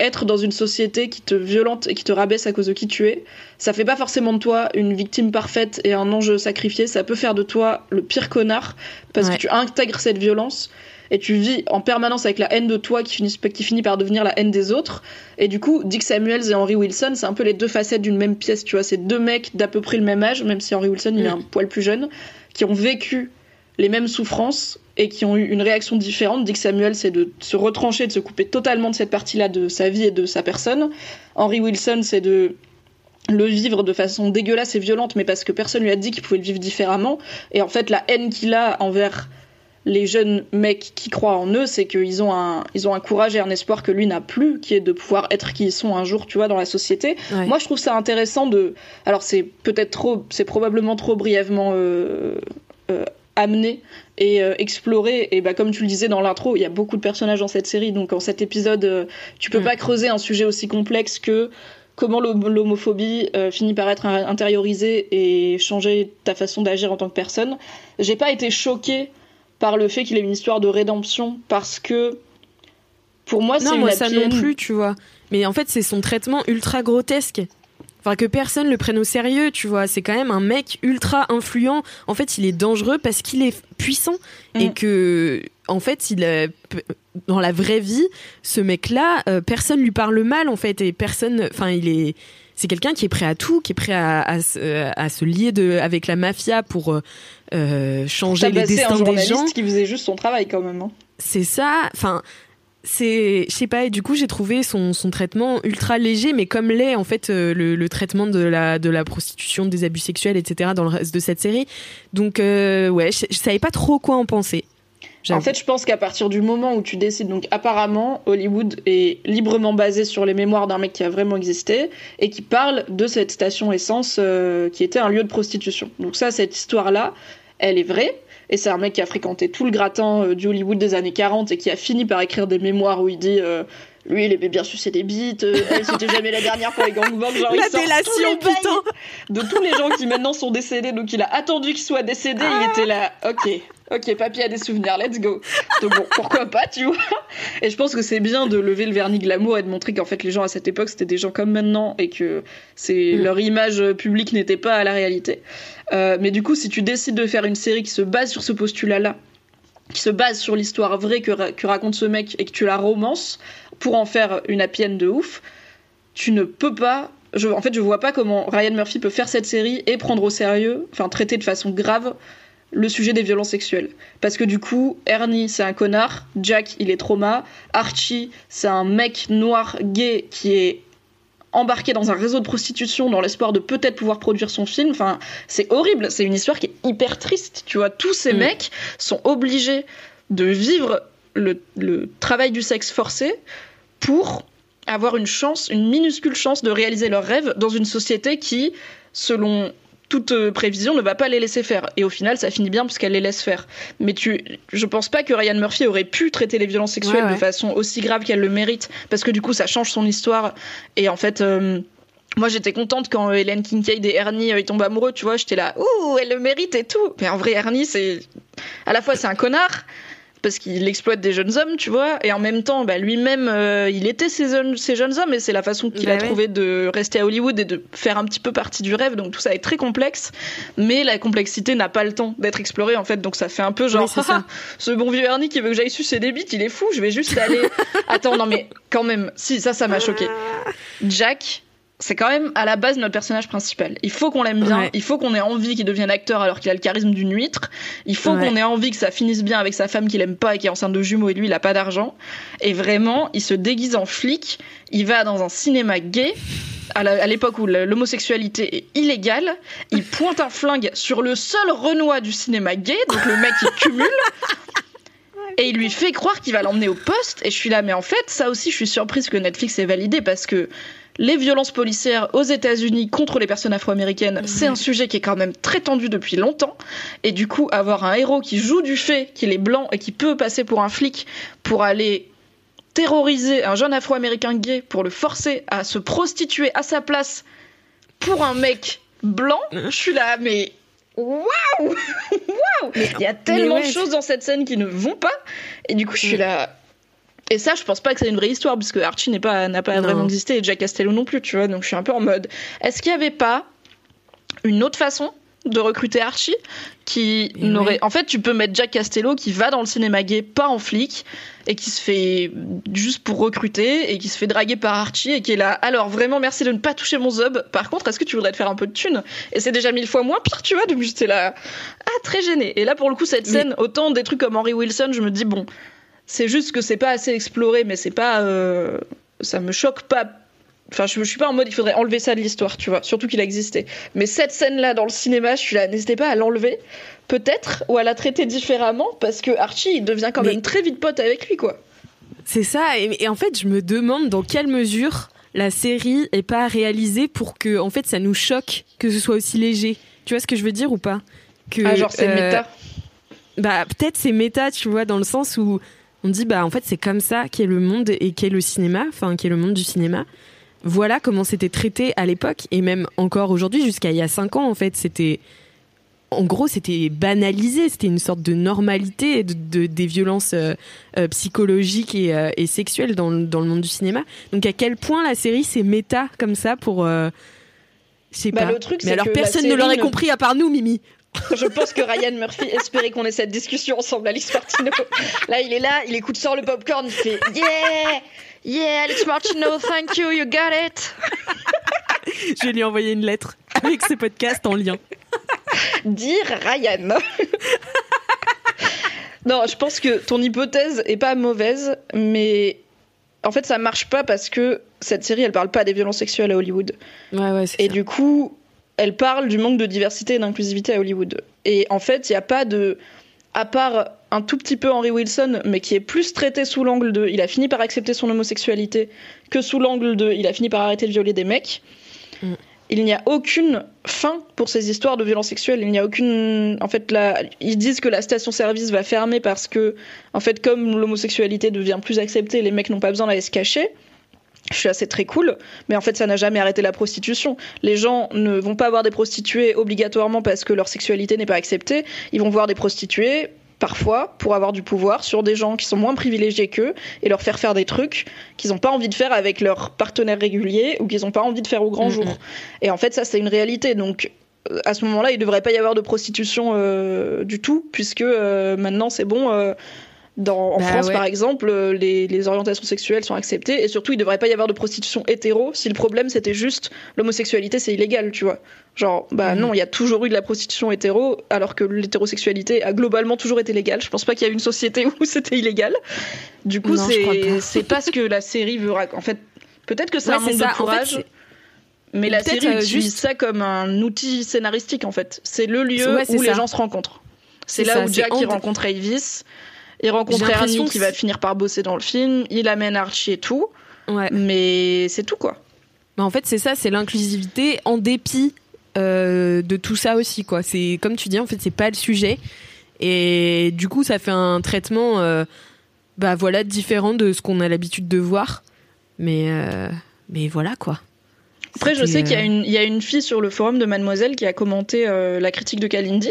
être dans une société qui te violente et qui te rabaisse à cause de qui tu es, ça fait pas forcément de toi une victime parfaite et un ange sacrifié, ça peut faire de toi le pire connard parce que tu intègres cette violence et tu vis en permanence avec la haine de toi qui finit, qui finit par devenir la haine des autres. Et du coup, Dick Samuels et Henry Wilson, c'est un peu les deux facettes d'une même pièce, tu vois. C'est deux mecs d'à peu près le même âge, même si Henry Wilson, il est mm. un poil plus jeune, qui ont vécu les mêmes souffrances et qui ont eu une réaction différente. Dick Samuel, c'est de se retrancher, de se couper totalement de cette partie-là de sa vie et de sa personne. Henry Wilson, c'est de le vivre de façon dégueulasse et violente, mais parce que personne lui a dit qu'il pouvait le vivre différemment. Et en fait, la haine qu'il a envers les jeunes mecs qui croient en eux, c'est qu'ils ont un, ils ont un courage et un espoir que lui n'a plus, qui est de pouvoir être qui ils sont un jour, tu vois, dans la société. Moi, je trouve ça intéressant de, alors c'est peut-être trop, c'est probablement trop brièvement euh, euh, amener et euh, explorer. Et bah, comme tu le disais dans l'intro, il y a beaucoup de personnages dans cette série. Donc, en cet épisode, euh, tu peux mm. pas creuser un sujet aussi complexe que comment l'homophobie euh, finit par être intériorisée et changer ta façon d'agir en tant que personne. J'ai pas été choquée par le fait qu'il ait une histoire de rédemption parce que pour moi, c'est une moi, ça non plus, tu vois. Mais en fait, c'est son traitement ultra grotesque enfin que personne le prenne au sérieux, tu vois. C'est quand même un mec ultra influent. En fait, il est dangereux parce qu'il est puissant et mm. que, en fait, il dans la vraie vie, ce mec-là, euh, personne lui parle mal en fait et personne, enfin, il est c'est quelqu'un qui est prêt à tout, qui est prêt à, à, se lier de, avec la mafia pour euh, changer les destins des gens. qui faisait juste son travail quand même. Hein. C'est ça. Enfin, c'est, je sais pas. Et du coup, j'ai trouvé son, traitement ultra léger, mais comme l'est en fait euh, le, traitement de la de la prostitution, des abus sexuels, etc. dans le reste de cette série. Donc euh, ouais, je, savais pas trop quoi en penser. En fait, je pense qu'à partir du moment où tu décides, donc apparemment, Hollywood est librement basé sur les mémoires d'un mec qui a vraiment existé et qui parle de cette station essence euh, qui était un lieu de prostitution. Donc ça, cette histoire-là, elle est vraie. Et c'est un mec qui a fréquenté tout le gratin euh, du Hollywood des années 40 et qui a fini par écrire des mémoires où il dit euh, lui, il aimait bien sucer des bites, elle, c'était jamais la dernière pour les gangbangs. Genre, la délation, putain De tous les gens qui maintenant sont décédés, donc il a attendu qu'ils soient décédés, il était là, ok, Ok, papy a des souvenirs, let's go. Donc bon, pourquoi pas, tu vois Et je pense que c'est bien de lever le vernis de l'amour et de montrer qu'en fait les gens à cette époque c'était des gens comme maintenant et que c'est mm. leur image publique n'était pas à la réalité. Euh, mais du coup, si tu décides de faire une série qui se base sur ce postulat-là, qui se base sur l'histoire vraie que, que, raconte ce mec et que tu la romances pour en faire une happy de ouf, tu ne peux pas. Je, en fait, je vois pas comment Ryan Murphy peut faire cette série et prendre au sérieux, enfin traiter de façon grave le sujet des violences sexuelles. Parce que du coup, Ernie, c'est un connard, Jack, il est trauma, Archie, c'est un mec noir gay qui est embarqué dans un réseau de prostitution dans l'espoir de peut-être pouvoir produire son film. Enfin, c'est horrible, c'est une histoire qui est hyper triste, tu vois. Tous ces mm. mecs sont obligés de vivre le, le travail du sexe forcé pour avoir une chance, une minuscule chance de réaliser leurs rêves dans une société qui, selon toute euh, prévision ne va pas les laisser faire. Et au final, ça finit bien puisqu'elle les laisse faire. Mais tu, je pense pas que Ryan Murphy aurait pu traiter les violences sexuelles de façon aussi grave qu'elle le mérite, parce que du coup, ça change son histoire. Et en fait. Euh, moi, j'étais contente quand Hélène Kincaid et Ernie ils tombent amoureux, tu vois. J'étais là, ouh, elle le mérite et tout. Mais en vrai, Ernie, c'est. À la fois, c'est un connard, parce qu'il exploite des jeunes hommes, tu vois, et en même temps, bah, lui-même, euh, il était ces jeunes, ces jeunes hommes, et c'est la façon qu'il a bah trouvé de rester à Hollywood et de faire un petit peu partie du rêve, donc tout ça est très complexe, mais la complexité n'a pas le temps d'être explorée, en fait, donc ça fait un peu genre, ce bon vieux Ernie qui veut que j'aille sucer des bites, il est fou, je vais juste aller... Attends, non mais quand même, si, ça, ça m'a choqué. Jack, c'est quand même à la base notre personnage principal. Il faut qu'on l'aime bien, il faut qu'on ait envie qu'il devienne acteur alors qu'il a le charisme d'une huître, il faut qu'on ait envie que ça finisse bien avec sa femme qu'il aime pas et qui est enceinte de jumeaux et lui il a pas d'argent. Et vraiment, il se déguise en flic, il va dans un cinéma gay à l'époque où l'homosexualité est illégale, il pointe un flingue sur le seul Renoir du cinéma gay, donc le mec il cumule. Et il lui fait croire qu'il va l'emmener au poste. Et je suis là, mais en fait, ça aussi, je suis surprise que Netflix ait validé parce que les violences policières aux États-Unis contre les personnes afro-américaines, c'est un sujet qui est quand même très tendu depuis longtemps. Et du coup, avoir un héros qui joue du fait qu'il est blanc et qui peut passer pour un flic pour aller terroriser un jeune afro-américain gay pour le forcer à se prostituer à sa place pour un mec blanc, je suis là, mais waouh Waouh Il y a tellement de choses dans cette scène qui ne vont pas. Et du coup, je suis mm. là et ça, je pense pas que c'est une vraie histoire, puisque Archie n'est pas, n'a pas vraiment existé, et Jack Castello non plus, tu vois. Donc je suis un peu en mode, est-ce qu'il y avait pas une autre façon de recruter Archie qui n'aurait en fait tu peux mettre Jack Castello qui va dans le cinéma gay pas en flic et qui se fait juste pour recruter et qui se fait draguer par Archie et qui est là alors vraiment merci de ne pas toucher mon zob par contre est-ce que tu voudrais te faire un peu de thune et c'est déjà mille fois moins pire tu vois donc j'étais là ah très gêné et là pour le coup cette scène autant des trucs comme Henry Wilson je me dis bon c'est juste que c'est pas assez exploré, mais c'est pas. Euh, ça me choque pas. Enfin, je, je, suis pas en mode il faudrait enlever ça de l'histoire, tu vois. Surtout qu'il a existé. Mais cette scène-là dans le cinéma, je suis là, n'hésitez pas à l'enlever, peut-être, ou à la traiter différemment, parce que Archie, il devient quand même très vite pote avec lui, quoi. C'est ça, et, en fait, je me demande dans quelle mesure la série est pas réalisée pour que, en fait, ça nous choque que ce soit aussi léger. Tu vois ce que je veux dire ou pas? Que, Ah, genre c'est euh, méta Bah, peut-être c'est méta, tu vois, dans le sens où on dit bah en fait c'est comme ça qu'est le monde et qu'est le cinéma, enfin qu'est le monde du cinéma. Voilà comment c'était traité à l'époque et même encore aujourd'hui jusqu'à il y a cinq ans en fait c'était en gros, c'était banalisé, c'était une sorte de normalité de, des violences euh, euh, psychologiques et, euh, et sexuelles dans, dans, le monde du cinéma. Donc, à quel point la série c'est méta comme ça pour. je sais bah, pas. Le truc, Mais alors, personne ne l'aurait compris à part nous, Mimi. Je pense que Ryan Murphy espérait qu'on ait cette discussion ensemble, Alice Martino. Là, il est là, il écoute sur le popcorn, il fait Yeah, yeah, Alice Martino, thank you, you got it. Je vais lui envoyer une lettre avec ce podcast en lien. Dire Ryan. non, je pense que ton hypothèse est pas mauvaise, mais en fait, ça marche pas parce que cette série, elle parle pas des violences sexuelles à Hollywood. Ouais, ouais, Et du coup, elle parle du manque de diversité et d'inclusivité à Hollywood. Et en fait, il n'y a pas de. À part un tout petit peu Henry Wilson, mais qui est plus traité sous l'angle de. Il a fini par accepter son homosexualité que sous l'angle de. Il a fini par arrêter de violer des mecs. Mm. Il n'y a aucune fin pour ces histoires de violences sexuelles. Il n'y a aucune. En fait, là, ils disent que la station-service va fermer parce que, en fait, comme l'homosexualité devient plus acceptée, les mecs n'ont pas besoin d'aller se cacher je suis assez très cool, mais en fait ça n'a jamais arrêté la prostitution. Les gens ne vont pas voir des prostituées obligatoirement parce que leur sexualité n'est pas acceptée, ils vont voir des prostituées parfois pour avoir du pouvoir sur des gens qui sont moins privilégiés qu'eux et leur faire faire des trucs qu'ils n'ont pas envie de faire avec leurs partenaires réguliers ou qu'ils n'ont pas envie de faire au grand jour. Et en fait ça c'est une réalité, donc euh, à ce moment-là il ne devrait pas y avoir de prostitution euh, du tout puisque euh, maintenant c'est bon. euh, dans, en Bah France, ouais. par exemple, euh, les, les orientations sexuelles sont acceptées et surtout, il devrait pas y avoir de prostitution hétéro si le problème c'était juste l'homosexualité, c'est illégal, tu vois. Genre, bah Mhm. non, il y a toujours eu de la prostitution hétéro alors que l'hétérosexualité a globalement toujours été légale. Je pense pas qu'il y a eu une société où c'était illégal. Du coup, c'est pas. ce que la série veut raconter. En fait, peut-être que c'est Ouais, un manque ça. De courage. mais la série euh, utilise juste- ça comme un outil scénaristique en fait. C'est le lieu Ouais, où les ça. gens se rencontrent. C'est là ça, où Jack il en- rencontre Avis, il rencontre que qui va finir par bosser dans le film, il amène Archie et tout, Ouais. mais c'est tout quoi. Bah, en fait, c'est ça, c'est l'inclusivité en dépit euh, de tout ça aussi, quoi. C'est comme tu dis, en fait, c'est pas le sujet, et du coup, ça fait un traitement, euh, bah voilà, différent de ce qu'on a l'habitude de voir, mais euh, mais voilà quoi. Après, je sais qu'il y, a une- il y a une fille sur le forum de Mademoiselle qui a commenté la critique de Kalindi.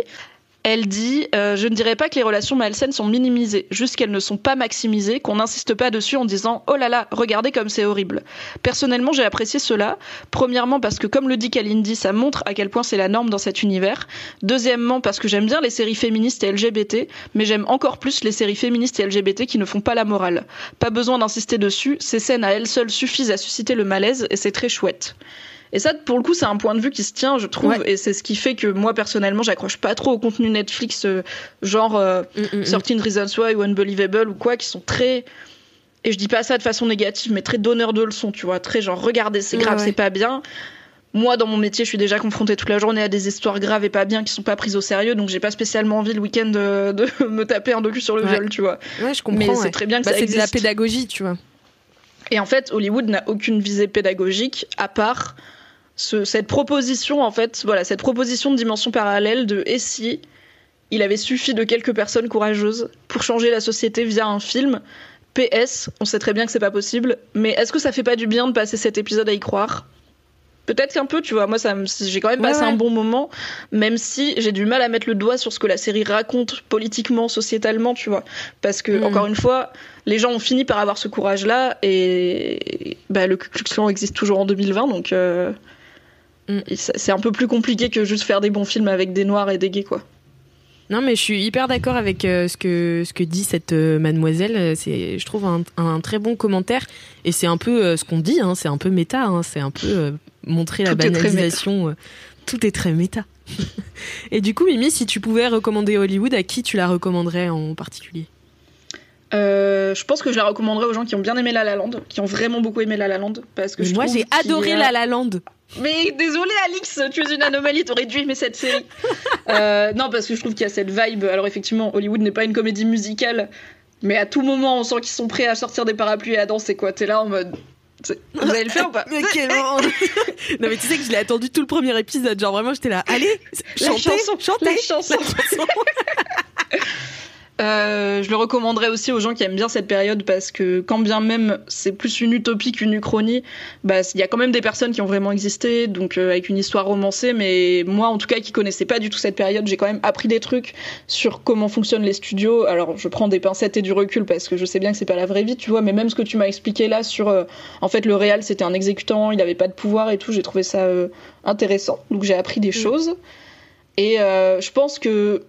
Elle dit euh, Je ne dirais pas que les relations malsaines sont minimisées, juste qu'elles ne sont pas maximisées, qu'on n'insiste pas dessus en disant Oh là là, regardez comme c'est horrible. Personnellement, j'ai apprécié cela. Premièrement, parce que, comme le dit Kalindi, ça montre à quel point c'est la norme dans cet univers. Deuxièmement, parce que j'aime bien les séries féministes et LGBT, mais j'aime encore plus les séries féministes et LGBT qui ne font pas la morale. Pas besoin d'insister dessus, ces scènes à elles seules suffisent à susciter le malaise et c'est très chouette. Et ça, pour le coup, c'est un point de vue qui se tient, je trouve, Ouais. et c'est ce qui fait que moi, personnellement, j'accroche pas trop au contenu Netflix, euh, genre euh, Mm, mm, mm. 13 Reasons Why ou Unbelievable ou quoi, qui sont très. Et je dis pas ça de façon négative, mais très donneur de leçons, tu vois. Très genre, regardez, c'est grave, ouais. c'est pas bien. Moi, dans mon métier, je suis déjà confrontée toute la journée à des histoires graves et pas bien qui sont pas prises au sérieux, donc j'ai pas spécialement envie le week-end de, de me taper un docu sur le viol, tu vois. Ouais, je Mais comprends. c'est ouais. très bien que Bah, ça c'est de la existe. pédagogie, tu vois. Et en fait, Hollywood n'a aucune visée pédagogique à part ce- cette proposition, en fait, voilà, cette proposition de dimension parallèle de et si il avait suffi de quelques personnes courageuses pour changer la société via un film. PS, on sait très bien que c'est pas possible, mais est-ce que ça fait pas du bien de passer cet épisode à y croire? Peut-être qu'un peu, tu vois. Moi, ça, j'ai quand même passé ouais. un bon moment, même si j'ai du mal à mettre le doigt sur ce que la série raconte politiquement, sociétalement, tu vois. Parce que, Mm. encore une fois, les gens ont fini par avoir ce courage-là, et bah, le Ku Klux Klan existe toujours en 2020, donc euh, Mm. c'est un peu plus compliqué que juste faire des bons films avec des noirs et des gays, quoi. Non, mais je suis hyper d'accord avec euh, ce que ce que dit cette euh, mademoiselle. Euh, C'est, je trouve un, un très bon commentaire. Et c'est un peu euh, ce qu'on dit. Hein, c'est un peu méta. hein, c'est un peu montrer la Tout banalisation. tout est très méta. et du coup, Mimi, si tu pouvais recommander Hollywood, à qui tu la recommanderais en particulier? Euh, je pense que je la recommanderais aux gens qui ont bien aimé La La Land, qui ont vraiment beaucoup aimé La La Land, parce que je Moi, j'ai adoré a- La La Land. Mais désolé Alix, tu es une anomalie, t'aurais dû aimer cette série. Euh, non, parce que je trouve qu'il y a cette vibe. Alors effectivement, Hollywood n'est pas une comédie musicale, mais à tout moment, on sent qu'ils sont prêts à sortir des parapluies et à danser quoi. T'es là en mode, vous allez le faire ou pas? Mais quel. Non, mais tu sais que je l'ai attendu tout le premier épisode. Genre vraiment, j'étais là. Allez, La chantez, chanson, chantez. la chanson. Euh, je le recommanderais aussi aux gens qui aiment bien cette période parce que quand bien même c'est plus une utopie qu'une uchronie, bah il y a quand même des personnes qui ont vraiment existé, donc euh, avec une histoire romancée. Mais moi, en tout cas, qui connaissais pas du tout cette période, j'ai quand même appris des trucs sur comment fonctionnent les studios. Alors, je prends des pincettes et du recul parce que je sais bien que c'est pas la vraie vie, tu vois. Mais même ce que tu m'as expliqué là sur, euh, en fait, le réal, c'était un exécutant, il avait pas de pouvoir et tout. J'ai trouvé ça intéressant, donc j'ai appris des choses. Et euh, je pense que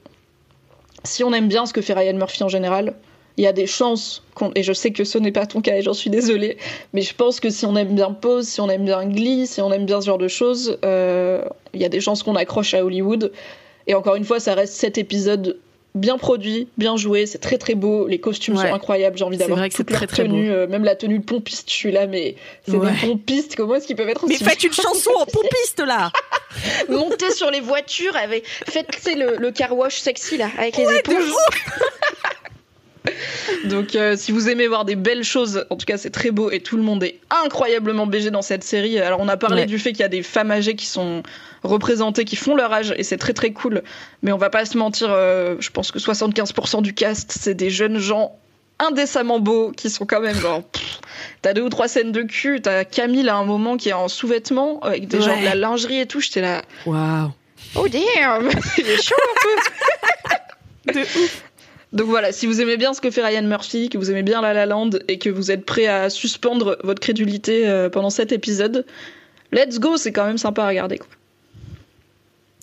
si on aime bien ce que fait Ryan Murphy en général, il y a des chances, et je sais que ce n'est pas ton cas et j'en suis désolée, mais je pense que si on aime bien Pose, si on aime bien Glee, si on aime bien ce genre de choses, euh, il y a des chances qu'on accroche à Hollywood. Et encore une fois, ça reste cet épisode bien produit, bien joué, c'est très très beau, les costumes sont incroyables, j'ai envie d'avoir toute leur très, tenue, euh, même la tenue de pompiste, je suis là, mais c'est des pompistes, comment est-ce qu'ils peuvent être Mais faites une chanson en pompiste là Montez sur les voitures, avec... faites le, le car wash sexy là, avec les épaules. Donc, euh, si vous aimez voir des belles choses, en tout cas, c'est très beau et tout le monde est incroyablement BG dans cette série. Alors, on a parlé du fait qu'il y a des femmes âgées qui sont représentées, qui font leur âge, et c'est très très cool. Mais on va pas se mentir, euh, je pense que 75% du cast, c'est des jeunes gens indécemment beaux qui sont quand même genre. T'as deux ou trois scènes de cul, t'as Camille à un moment qui est en sous-vêtements avec des gens de la lingerie et tout, j'étais là. Waouh! Oh damn! Il est chaud un peu! de ouf! Donc voilà, si vous aimez bien ce que fait Ryan Murphy, que vous aimez bien La La Land et que vous êtes prêt à suspendre votre crédulité euh, pendant cet épisode, let's go, c'est quand même sympa à regarder. Quoi.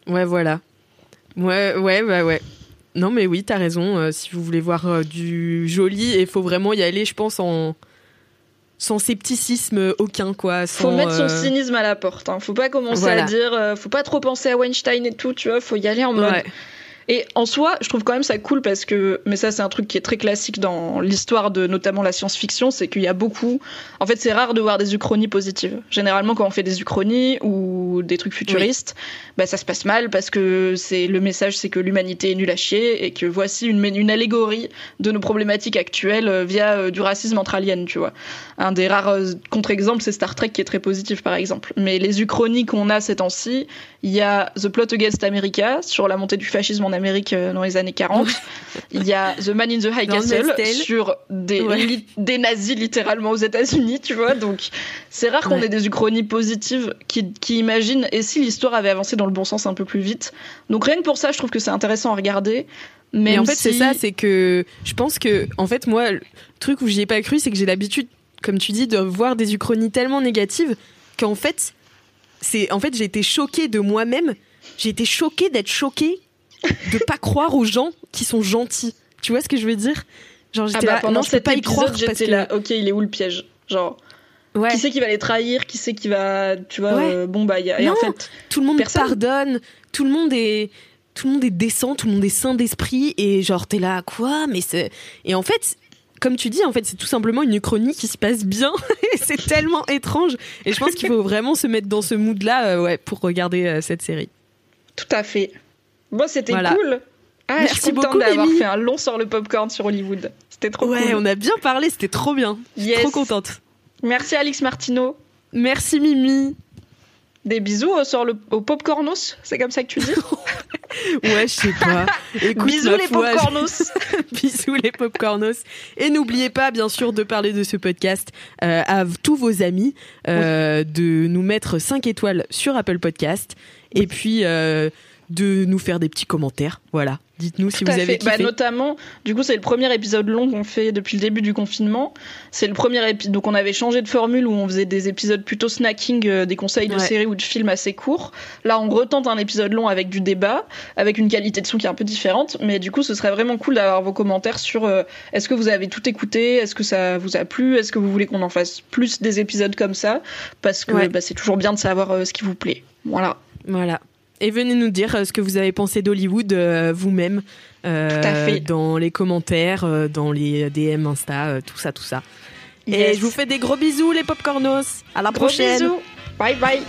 Ouais, voilà. Ouais, ouais, ouais, ouais. Non, mais oui, t'as raison. Euh, si vous voulez voir euh, du joli, il faut vraiment y aller, je pense, en sans scepticisme aucun, quoi. faut mettre son cynisme à la porte. Hein. Faut pas commencer à dire, faut pas trop penser à Weinstein et tout, tu vois. Faut y aller en mode. Et en soi, je trouve quand même ça cool parce que, mais ça c'est un truc qui est très classique dans l'histoire de notamment la science-fiction, c'est qu'il y a beaucoup. En fait, c'est rare de voir des uchronies positives. Généralement, quand on fait des uchronies ou des trucs futuristes, bah ça se passe mal parce que c'est le message, c'est que l'humanité est nulle à chier et que voici une, une allégorie de nos problématiques actuelles euh, via euh, du racisme entre aliens, tu vois. Un des rares euh, contre-exemples, c'est Star Trek qui est très positif par exemple. Mais les uchronies qu'on a ces temps-ci, il y a The Plot Against America sur la montée du fascisme en Amérique euh, dans les années 40. Il y a The Man in the High Castle sur des, des nazis littéralement aux États-Unis, tu vois. Donc c'est rare qu'on ait des uchronies positives qui, qui imaginent et si l'histoire avait avancé dans le bon sens un peu plus vite. Donc rien que pour ça, je trouve que c'est intéressant à regarder. Mais en fait, c'est ça, c'est que je pense que, en fait, moi, le truc où j'y ai pas cru, c'est que j'ai l'habitude, comme tu dis, de voir des uchronies tellement négatives qu'en fait, c'est en fait j'ai été choquée de moi-même. J'ai été choquée d'être choquée de pas croire aux gens qui sont gentils. Tu vois ce que je veux dire? Genre j'étais ah bah, là, non, je peux pas y croire j'étais là. Ok, il est où le piège? Genre. Qui c'est qui va les trahir? Qui c'est qui va, tu vois euh, Bon bah, y a, en fait, tout le monde pardonne. Tout le monde est, tout le monde est décent. Tout le monde est sain d'esprit. Et genre t'es là, quoi? Mais c'est. Et en fait, comme tu dis, en fait, c'est tout simplement une uchronie qui se passe bien. et c'est tellement étrange. Et je pense qu'il faut vraiment se mettre dans ce mood-là euh, ouais, pour regarder euh, cette série. Tout à fait. Bon, c'était cool. Ah, Merci je suis contente d'avoir fait un long sur le popcorn sur Hollywood. C'était trop ouais, cool. Ouais, on a bien parlé, c'était trop bien. Yes. Trop contente. Merci Alix Martino. Merci Mimi. Des bisous euh, sur le, au popcornos, c'est comme ça que tu dis Ouais, je sais pas. bisous les popcornos. bisous les popcornos. Et n'oubliez pas, bien sûr, de parler de ce podcast euh, à tous vos amis, euh, de nous mettre 5 étoiles sur Apple Podcast. Et puis de nous faire des petits commentaires. Voilà. Dites-nous si vous avez bah, kiffé. notamment, du coup, c'est le premier épisode long qu'on fait depuis le début du confinement. C'est le premier épisode. Donc, on avait changé de formule où on faisait des épisodes plutôt snacking, euh, des conseils de séries ou de films assez courts. Là, on retente un épisode long avec du débat, avec une qualité de son qui est un peu différente. Mais du coup, ce serait vraiment cool d'avoir vos commentaires sur euh, est-ce que vous avez tout écouté, est-ce que ça vous a plu, est-ce que vous voulez qu'on en fasse plus des épisodes comme ça, parce que bah, c'est toujours bien de savoir euh, ce qui vous plaît. Voilà. Voilà. Et venez nous dire euh, ce que vous avez pensé d'Hollywood euh, vous-même euh, dans les commentaires, dans les DM Insta, tout ça, tout ça. Et je vous fais des gros bisous les popcornos. À la gros prochaine. Bisous. Bye bye.